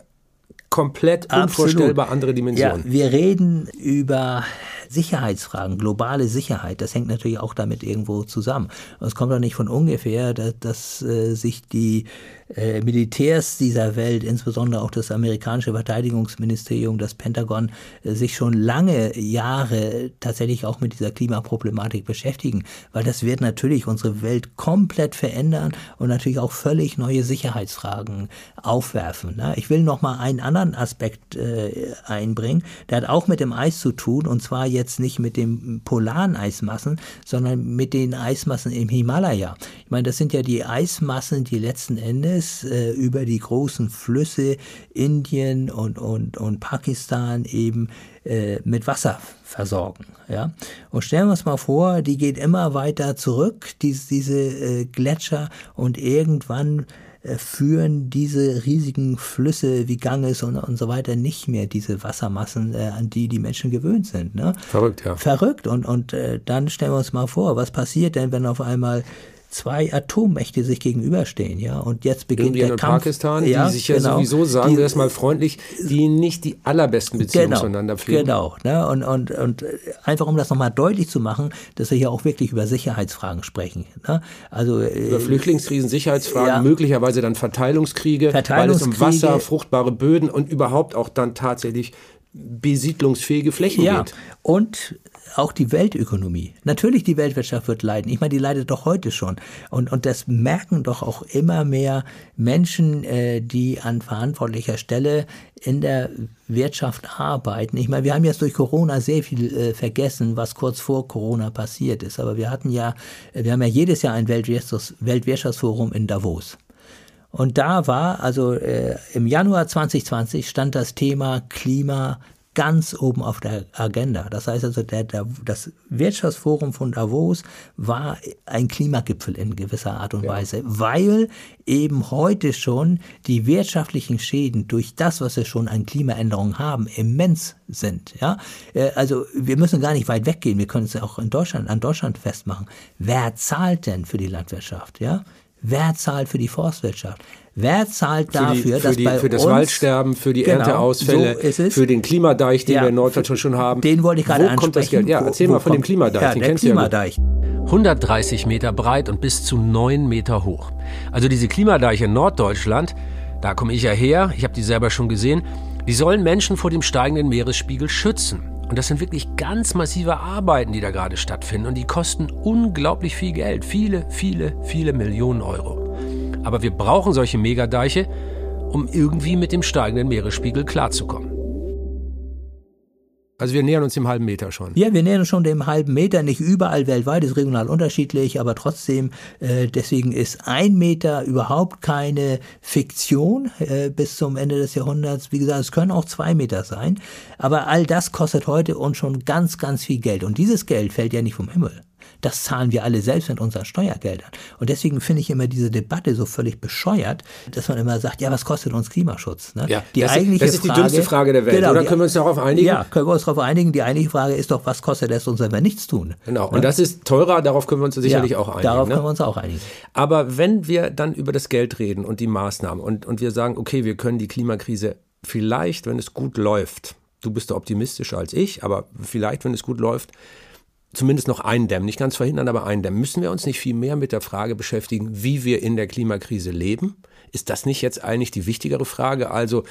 komplett Absolut. unvorstellbar andere Dimensionen. Ja, wir reden über Sicherheitsfragen, globale Sicherheit. Das hängt natürlich auch damit irgendwo zusammen. Und es kommt doch nicht von ungefähr, dass, dass äh, sich die äh, Militärs dieser Welt, insbesondere auch das amerikanische Verteidigungsministerium, das Pentagon, äh, sich schon lange Jahre tatsächlich auch mit dieser Klimaproblematik beschäftigen, weil das wird natürlich unsere Welt komplett verändern und natürlich auch völlig neue Sicherheitsfragen aufwerfen. Ne? Ich will noch mal einen anderen Aspekt äh, einbringen, der hat auch mit dem Eis zu tun und zwar jetzt nicht mit den polaren Eismassen, sondern mit den Eismassen im Himalaya. Ich meine, das sind ja die Eismassen, die letzten Endes äh, über die großen Flüsse Indien und, und, und Pakistan eben äh, mit Wasser versorgen. Ja? Und stellen wir uns mal vor, die geht immer weiter zurück, diese, diese äh, Gletscher, und irgendwann äh, führen diese riesigen Flüsse wie Ganges und, und so weiter nicht mehr diese Wassermassen, äh, an die die Menschen gewöhnt sind. Ne? Verrückt, ja. Verrückt. Und, und äh, dann stellen wir uns mal vor, was passiert denn, wenn auf einmal zwei Atommächte sich gegenüberstehen, ja. Und jetzt beginnt Indien der und Kampf. Pakistan, ja, die sich ja genau, sowieso, sagen die, wir das mal freundlich, die nicht die allerbesten Beziehungen genau, zueinander pflegen. Genau, ne? und, und, und einfach um das nochmal deutlich zu machen, dass wir hier auch wirklich über Sicherheitsfragen sprechen. Ne? Also, über Flüchtlingskrisen, Sicherheitsfragen, ja. möglicherweise dann Verteilungskriege, Verteilungskriege, weil es um Wasser, fruchtbare Böden und überhaupt auch dann tatsächlich besiedlungsfähige Flächen ja, geht. Und auch die Weltökonomie. Natürlich, die Weltwirtschaft wird leiden. Ich meine, die leidet doch heute schon. Und, und das merken doch auch immer mehr Menschen, äh, die an verantwortlicher Stelle in der Wirtschaft arbeiten. Ich meine, wir haben jetzt durch Corona sehr viel äh, vergessen, was kurz vor Corona passiert ist. Aber wir hatten ja, wir haben ja jedes Jahr ein Weltwirtschafts Weltwirtschaftsforum in Davos. Und da war, also äh, im Januar 2020 stand das Thema Klima ganz oben auf der Agenda. Das heißt also, der, der, das Wirtschaftsforum von Davos war ein Klimagipfel in gewisser Art und ja. Weise, weil eben heute schon die wirtschaftlichen Schäden durch das, was wir schon an Klimaänderungen haben, immens sind. Ja, also wir müssen gar nicht weit weggehen. Wir können es auch in Deutschland an Deutschland festmachen. Wer zahlt denn für die Landwirtschaft? Ja, Wer zahlt für die Forstwirtschaft? Wer zahlt dafür, für die, für dass die, bei für das uns, Waldsterben, für die genau, Ernteausfälle, so für den Klimadeich, den ja, wir in Norddeutschland schon haben? Den wollte ich gerade Wo ansprechen. kommt das Geld? Ja, erzähl wo, mal von kommt, dem Klimadeich. Ja, den der kennst Klimadeich. Ja 130 Meter breit und bis zu 9 Meter hoch. Also diese Klimadeiche in Norddeutschland, da komme ich ja her, ich habe die selber schon gesehen, die sollen Menschen vor dem steigenden Meeresspiegel schützen. Und das sind wirklich ganz massive Arbeiten, die da gerade stattfinden. Und die kosten unglaublich viel Geld. Viele, viele, viele Millionen Euro. Aber wir brauchen solche Megadeiche, um irgendwie mit dem steigenden Meeresspiegel klarzukommen. Also wir nähern uns dem halben Meter schon. Ja, wir nähern uns schon dem halben Meter, nicht überall weltweit, ist regional unterschiedlich, aber trotzdem, äh, deswegen ist ein Meter überhaupt keine Fiktion äh, bis zum Ende des Jahrhunderts. Wie gesagt, es können auch zwei Meter sein, aber all das kostet heute uns schon ganz, ganz viel Geld. Und dieses Geld fällt ja nicht vom Himmel. Das zahlen wir alle selbst mit unseren Steuergeldern. Und deswegen finde ich immer diese Debatte so völlig bescheuert, dass man immer sagt, ja, was kostet uns Klimaschutz? Ne? Ja, die das, eigentliche das ist die Frage, dümmste Frage der Welt. Genau, Oder die, können wir uns darauf einigen? Ja, können wir uns darauf einigen. Die eigentliche Frage ist doch, was kostet es uns, wenn wir nichts tun? Genau. Und ne? das ist teurer, darauf können wir uns sicherlich ja, auch einigen. Darauf ne? können wir uns auch einigen. Aber wenn wir dann über das Geld reden und die Maßnahmen und, und wir sagen, okay, wir können die Klimakrise vielleicht, wenn es gut läuft, du bist da optimistischer als ich, aber vielleicht, wenn es gut läuft, zumindest noch eindämmen, nicht ganz verhindern, aber eindämmen. Müssen wir uns nicht viel mehr mit der Frage beschäftigen, wie wir in der Klimakrise leben? Ist das nicht jetzt eigentlich die wichtigere Frage? Also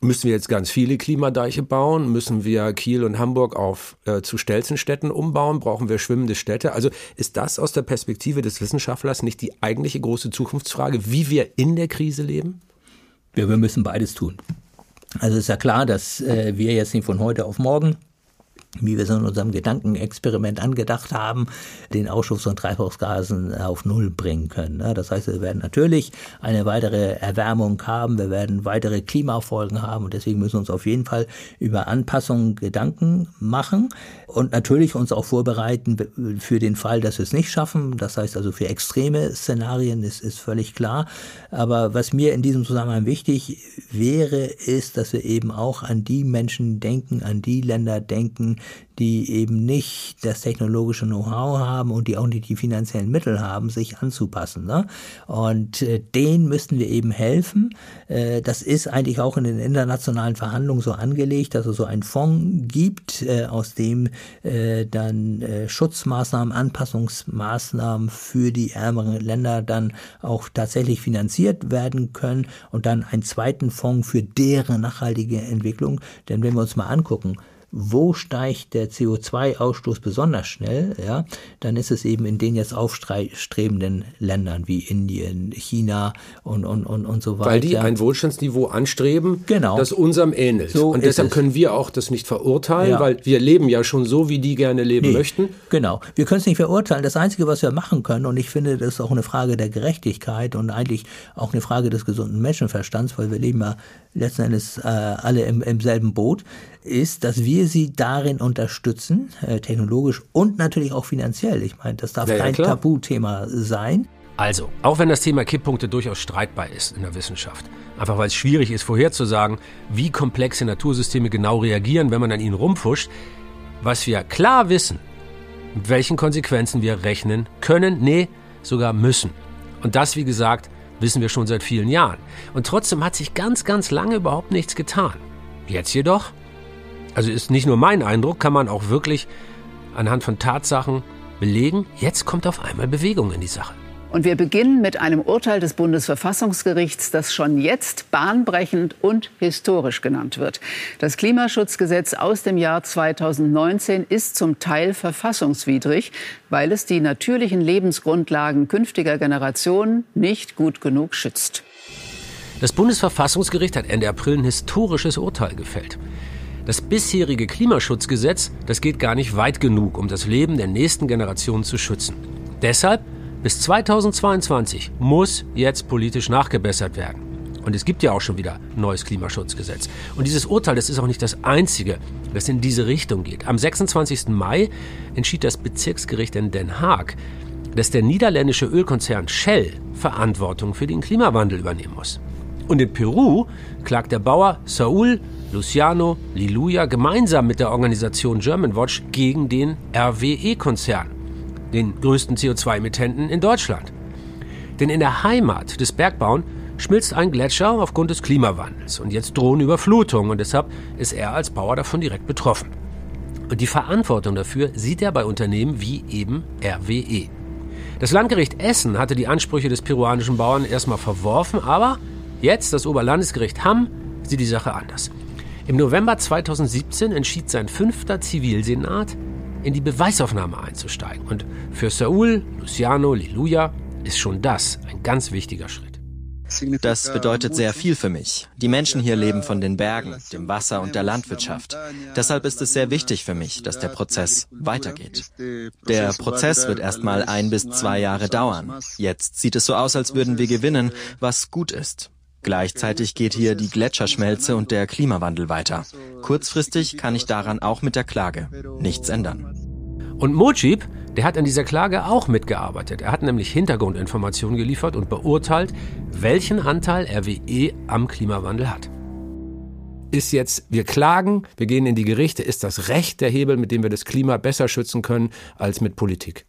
müssen wir jetzt ganz viele Klimadeiche bauen? Müssen wir Kiel und Hamburg auf äh, zu Stelzenstädten umbauen? Brauchen wir schwimmende Städte? Also ist das aus der Perspektive des Wissenschaftlers nicht die eigentliche große Zukunftsfrage, wie wir in der Krise leben? Ja, wir müssen beides tun. Also ist ja klar, dass äh, wir jetzt nicht von heute auf morgen wie wir es in unserem Gedankenexperiment angedacht haben, den Ausstoß von Treibhausgasen auf Null bringen können. Das heißt, wir werden natürlich eine weitere Erwärmung haben, wir werden weitere Klimafolgen haben und deswegen müssen wir uns auf jeden Fall über Anpassungen Gedanken machen und natürlich uns auch vorbereiten für den Fall, dass wir es nicht schaffen. Das heißt also für extreme Szenarien ist, ist völlig klar. Aber was mir in diesem Zusammenhang wichtig wäre, ist, dass wir eben auch an die Menschen denken, an die Länder denken, die eben nicht das technologische Know-how haben und die auch nicht die finanziellen Mittel haben, sich anzupassen. Ne? Und äh, denen müssten wir eben helfen. Äh, das ist eigentlich auch in den internationalen Verhandlungen so angelegt, dass es so einen Fonds gibt, äh, aus dem äh, dann äh, Schutzmaßnahmen, Anpassungsmaßnahmen für die ärmeren Länder dann auch tatsächlich finanziert werden können und dann einen zweiten Fonds für deren nachhaltige Entwicklung. Denn wenn wir uns mal angucken, wo steigt der CO2-Ausstoß besonders schnell, ja, dann ist es eben in den jetzt aufstrebenden Ländern wie Indien, China und, und, und, und so weiter. Weil die ein Wohlstandsniveau anstreben, genau. das unserem ähnelt. So und deshalb es. können wir auch das nicht verurteilen, ja. weil wir leben ja schon so, wie die gerne leben nee, möchten. Genau. Wir können es nicht verurteilen. Das Einzige, was wir machen können, und ich finde, das ist auch eine Frage der Gerechtigkeit und eigentlich auch eine Frage des gesunden Menschenverstands, weil wir leben ja letzten Endes äh, alle im, im selben Boot, ist, dass wir sie darin unterstützen, äh, technologisch und natürlich auch finanziell. Ich meine, das darf ja, kein ja, Tabuthema sein. Also, auch wenn das Thema Kipppunkte durchaus streitbar ist in der Wissenschaft, einfach weil es schwierig ist vorherzusagen, wie komplexe Natursysteme genau reagieren, wenn man an ihnen rumfuscht, was wir klar wissen, mit welchen Konsequenzen wir rechnen können, nee, sogar müssen. Und das, wie gesagt, wissen wir schon seit vielen Jahren. Und trotzdem hat sich ganz, ganz lange überhaupt nichts getan. Jetzt jedoch, also ist nicht nur mein Eindruck, kann man auch wirklich anhand von Tatsachen belegen, jetzt kommt auf einmal Bewegung in die Sache. Und wir beginnen mit einem Urteil des Bundesverfassungsgerichts, das schon jetzt bahnbrechend und historisch genannt wird. Das Klimaschutzgesetz aus dem Jahr 2019 ist zum Teil verfassungswidrig, weil es die natürlichen Lebensgrundlagen künftiger Generationen nicht gut genug schützt. Das Bundesverfassungsgericht hat Ende April ein historisches Urteil gefällt. Das bisherige Klimaschutzgesetz, das geht gar nicht weit genug, um das Leben der nächsten Generationen zu schützen. Deshalb bis 2022 muss jetzt politisch nachgebessert werden. Und es gibt ja auch schon wieder ein neues Klimaschutzgesetz. Und dieses Urteil, das ist auch nicht das einzige, das in diese Richtung geht. Am 26. Mai entschied das Bezirksgericht in Den Haag, dass der niederländische Ölkonzern Shell Verantwortung für den Klimawandel übernehmen muss. Und in Peru klagt der Bauer Saul Luciano Liluya gemeinsam mit der Organisation Germanwatch gegen den RWE-Konzern den größten CO2-Emittenten in Deutschland. Denn in der Heimat des Bergbauen schmilzt ein Gletscher aufgrund des Klimawandels und jetzt drohen Überflutungen und deshalb ist er als Bauer davon direkt betroffen. Und die Verantwortung dafür sieht er bei Unternehmen wie eben RWE. Das Landgericht Essen hatte die Ansprüche des peruanischen Bauern erstmal verworfen, aber jetzt das Oberlandesgericht Hamm sieht die Sache anders. Im November 2017 entschied sein fünfter Zivilsenat, in die Beweisaufnahme einzusteigen. Und für Saul, Luciano, Liluya ist schon das ein ganz wichtiger Schritt. Das bedeutet sehr viel für mich. Die Menschen hier leben von den Bergen, dem Wasser und der Landwirtschaft. Deshalb ist es sehr wichtig für mich, dass der Prozess weitergeht. Der Prozess wird erstmal ein bis zwei Jahre dauern. Jetzt sieht es so aus, als würden wir gewinnen, was gut ist. Gleichzeitig geht hier die Gletscherschmelze und der Klimawandel weiter. Kurzfristig kann ich daran auch mit der Klage nichts ändern. Und Mojib, der hat an dieser Klage auch mitgearbeitet. Er hat nämlich Hintergrundinformationen geliefert und beurteilt, welchen Anteil RWE am Klimawandel hat. Ist jetzt, wir klagen, wir gehen in die Gerichte, ist das Recht der Hebel, mit dem wir das Klima besser schützen können als mit Politik?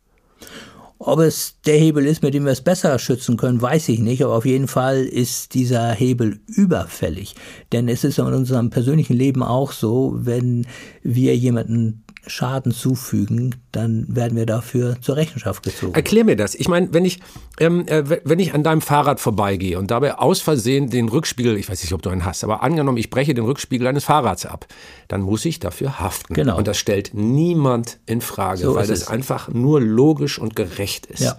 Ob es der Hebel ist, mit dem wir es besser schützen können, weiß ich nicht, aber auf jeden Fall ist dieser Hebel überfällig. Denn es ist in unserem persönlichen Leben auch so, wenn wir jemanden Schaden zufügen, dann werden wir dafür zur Rechenschaft gezogen. Erklär mir das. Ich meine, wenn ich, ähm, äh, wenn ich an deinem Fahrrad vorbeigehe und dabei aus Versehen den Rückspiegel, ich weiß nicht, ob du einen hast, aber angenommen, ich breche den Rückspiegel eines Fahrrads ab, dann muss ich dafür haften. Genau. Und das stellt niemand in Frage, so weil das einfach nur logisch und gerecht ist. Ja.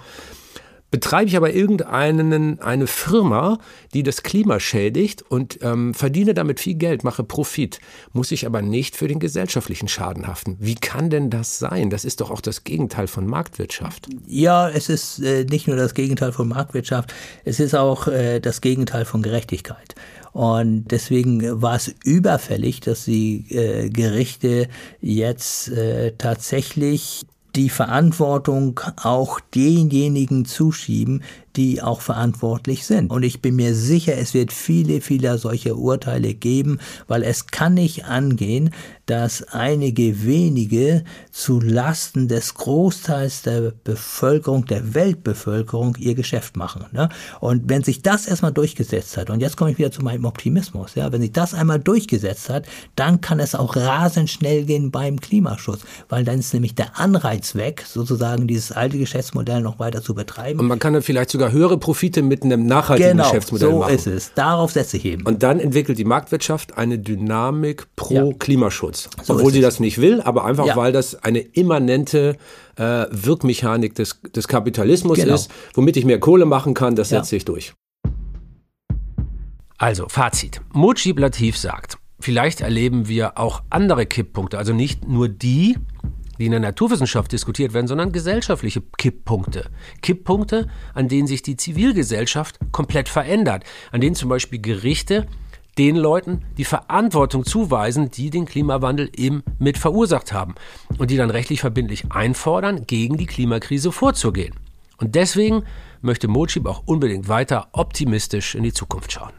Betreibe ich aber irgendeine eine Firma, die das Klima schädigt und ähm, verdiene damit viel Geld, mache Profit, muss ich aber nicht für den gesellschaftlichen Schaden haften. Wie kann denn das sein? Das ist doch auch das Gegenteil von Marktwirtschaft. Ja, es ist äh, nicht nur das Gegenteil von Marktwirtschaft, es ist auch äh, das Gegenteil von Gerechtigkeit. Und deswegen war es überfällig, dass die äh, Gerichte jetzt äh, tatsächlich die Verantwortung auch denjenigen zuschieben, die auch verantwortlich sind. Und ich bin mir sicher, es wird viele, viele solche Urteile geben, weil es kann nicht angehen, dass einige wenige zu Lasten des Großteils der Bevölkerung, der Weltbevölkerung ihr Geschäft machen. Ne? Und wenn sich das erstmal durchgesetzt hat, und jetzt komme ich wieder zu meinem Optimismus, ja, wenn sich das einmal durchgesetzt hat, dann kann es auch rasend schnell gehen beim Klimaschutz, weil dann ist nämlich der Anreiz weg, sozusagen dieses alte Geschäftsmodell noch weiter zu betreiben. Und man kann dann vielleicht sogar höhere Profite mit einem nachhaltigen genau, Geschäftsmodell so machen. ist es. Darauf setze ich eben. Und dann entwickelt die Marktwirtschaft eine Dynamik pro Ja. Klimaschutz. So Obwohl sie es. das nicht will, aber einfach Ja. weil das eine immanente äh, Wirkmechanik des, des Kapitalismus Genau. ist, womit ich mehr Kohle machen kann, das Ja. setzt sich durch. Also, Fazit. Mujib Latif sagt, vielleicht erleben wir auch andere Kipppunkte, also nicht nur die, die in der Naturwissenschaft diskutiert werden, sondern gesellschaftliche Kipppunkte. Kipppunkte, an denen sich die Zivilgesellschaft komplett verändert, an denen zum Beispiel Gerichte den Leuten die Verantwortung zuweisen, die den Klimawandel eben mit verursacht haben und die dann rechtlich verbindlich einfordern, gegen die Klimakrise vorzugehen. Und deswegen möchte Mojib auch unbedingt weiter optimistisch in die Zukunft schauen.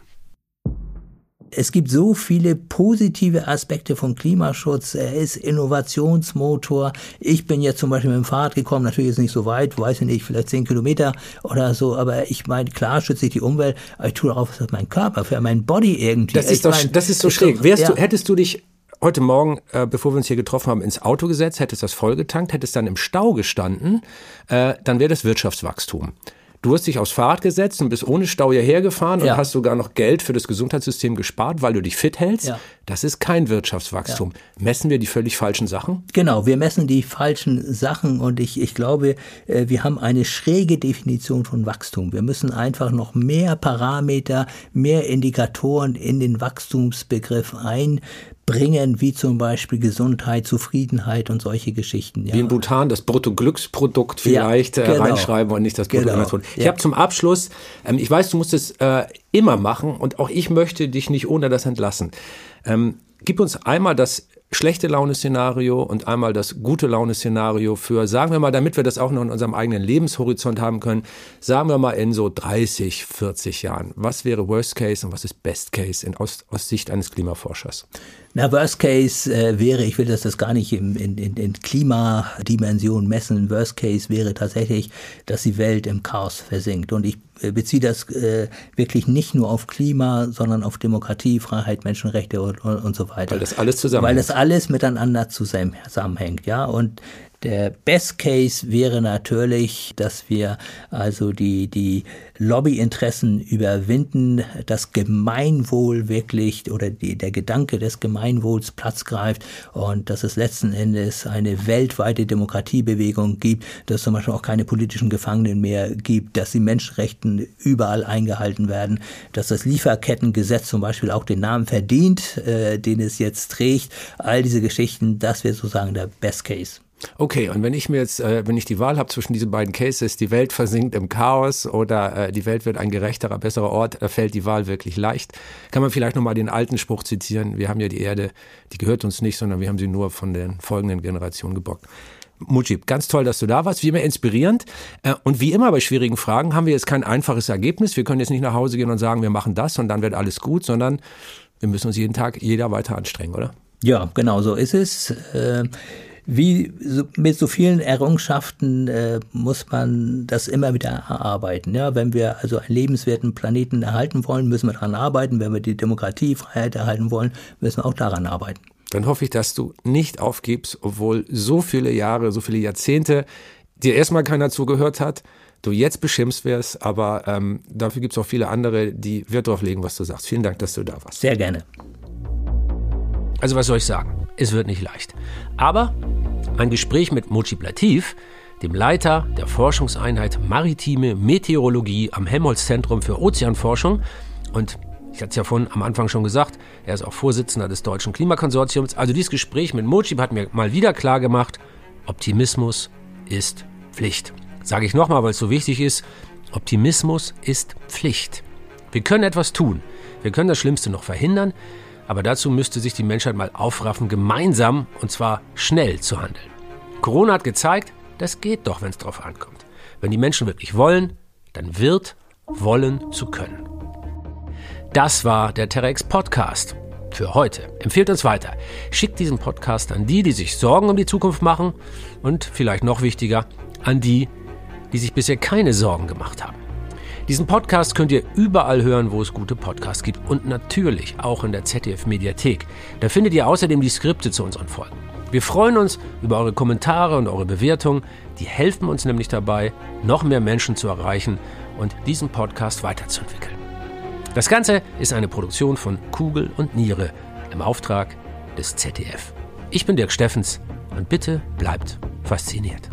Es gibt so viele positive Aspekte vom Klimaschutz. Er ist Innovationsmotor. Ich bin jetzt zum Beispiel mit dem Fahrrad gekommen, natürlich ist nicht so weit, weiß ich nicht, vielleicht zehn Kilometer oder so, aber ich meine, klar schütze ich die Umwelt, aber ich tue darauf für meinen Körper, für mein Body irgendwie. Das Ich ist, doch, mein, das ist so schräg. Wärst ja. du, hättest du dich heute Morgen, äh, bevor wir uns hier getroffen haben, ins Auto gesetzt, hättest das vollgetankt, hättest dann im Stau gestanden, äh, dann wäre das Wirtschaftswachstum. Du hast dich aufs Fahrrad gesetzt und bist ohne Stau hierher gefahren und Ja. hast sogar noch Geld für das Gesundheitssystem gespart, weil du dich fit hältst. Ja. Das ist kein Wirtschaftswachstum. Messen wir die völlig falschen Sachen? Genau, wir messen die falschen Sachen und ich, ich glaube, äh, wir haben eine schräge Definition von Wachstum. Wir müssen einfach noch mehr Parameter, mehr Indikatoren in den Wachstumsbegriff einbringen, wie zum Beispiel Gesundheit, Zufriedenheit und solche Geschichten. Ja. Wie in Bhutan das Bruttoglücksprodukt vielleicht Ja, äh, genau. reinschreiben und nicht das Genau, Bruttoinlandsprodukt. Ich ja. habe zum Abschluss, ähm, ich weiß, du musst es äh, immer machen und auch ich möchte dich nicht ohne das entlassen. Ähm, gib uns einmal das schlechte Laune-Szenario und einmal das gute Laune-Szenario für, sagen wir mal, damit wir das auch noch in unserem eigenen Lebenshorizont haben können, sagen wir mal in so 30, 40 Jahren. Was wäre Worst Case und was ist Best Case in, aus, aus Sicht eines Klimaforschers? Na, Worst Case äh, wäre, ich will das, das gar nicht im, in, in, in Klimadimension messen, Worst Case wäre tatsächlich, dass die Welt im Chaos versinkt. Und ich äh, beziehe das äh, wirklich nicht nur auf Klima, sondern auf Demokratie, Freiheit, Menschenrechte und, und, und so weiter. Weil das alles zusammenhängt. Weil das alles miteinander zusammen- zusammenhängt, ja. Und der Best Case wäre natürlich, dass wir also die, die Lobbyinteressen überwinden, das Gemeinwohl wirklich oder die, der Gedanke des Gemeinwohls Platz greift und dass es letzten Endes eine weltweite Demokratiebewegung gibt, dass es zum Beispiel auch keine politischen Gefangenen mehr gibt, dass die Menschenrechten überall eingehalten werden, dass das Lieferkettengesetz zum Beispiel auch den Namen verdient, äh, den es jetzt trägt. All diese Geschichten, das wäre sozusagen der Best Case. Okay, und wenn ich mir jetzt, äh, wenn ich die Wahl habe zwischen diesen beiden Cases, die Welt versinkt im Chaos oder äh, die Welt wird ein gerechterer, besserer Ort, äh, fällt die Wahl wirklich leicht. Kann man vielleicht nochmal den alten Spruch zitieren, wir haben ja die Erde, die gehört uns nicht, sondern wir haben sie nur von den folgenden Generationen gebockt. Mujib, ganz toll, dass du da warst, wie immer inspirierend. Äh, Und wie immer bei schwierigen Fragen haben wir jetzt kein einfaches Ergebnis. Wir können jetzt nicht nach Hause gehen und sagen, wir machen das und dann wird alles gut, sondern wir müssen uns jeden Tag jeder weiter anstrengen, oder? Ja, genau so ist es. Äh, wie so, mit so vielen Errungenschaften äh, muss man das immer wieder erarbeiten. Ja, wenn wir also einen lebenswerten Planeten erhalten wollen, müssen wir daran arbeiten. Wenn wir die Demokratie, Freiheit erhalten wollen, müssen wir auch daran arbeiten. Dann hoffe ich, dass du nicht aufgibst, obwohl so viele Jahre, so viele Jahrzehnte dir erstmal keiner zugehört hat, du jetzt beschimpft wirst, aber ähm, dafür gibt es auch viele andere, die Wert drauf legen, was du sagst. Vielen Dank, dass du da warst. Sehr gerne. Also was soll ich sagen? Es wird nicht leicht. Aber ein Gespräch mit Mujib Latif, dem Leiter der Forschungseinheit Maritime Meteorologie am Helmholtz-Zentrum für Ozeanforschung und ich hatte es ja vorhin am Anfang schon gesagt, er ist auch Vorsitzender des Deutschen Klimakonsortiums. Also dieses Gespräch mit Mujib hat mir mal wieder klar gemacht, Optimismus ist Pflicht. Sage ich nochmal, weil es so wichtig ist, Optimismus ist Pflicht. Wir können etwas tun. Wir können das Schlimmste noch verhindern, aber dazu müsste sich die Menschheit mal aufraffen, gemeinsam und zwar schnell zu handeln. Corona hat gezeigt, Das geht doch, wenn es drauf ankommt. Wenn die Menschen wirklich wollen, dann wird wollen zu können. Das war der Terex Podcast für heute. Empfehlt uns weiter. Schickt diesen Podcast an die, die sich Sorgen um die Zukunft machen und vielleicht noch wichtiger, an die, die sich bisher keine Sorgen gemacht haben. Diesen Podcast könnt ihr überall hören, wo es gute Podcasts gibt und natürlich auch in der ZDF Mediathek. Da findet ihr außerdem die Skripte zu unseren Folgen. Wir freuen uns über eure Kommentare und eure Bewertungen. Die helfen uns nämlich dabei, noch mehr Menschen zu erreichen und diesen Podcast weiterzuentwickeln. Das Ganze ist eine Produktion von Kugel und Niere im Auftrag des ZDF. Ich bin Dirk Steffens und bitte bleibt fasziniert.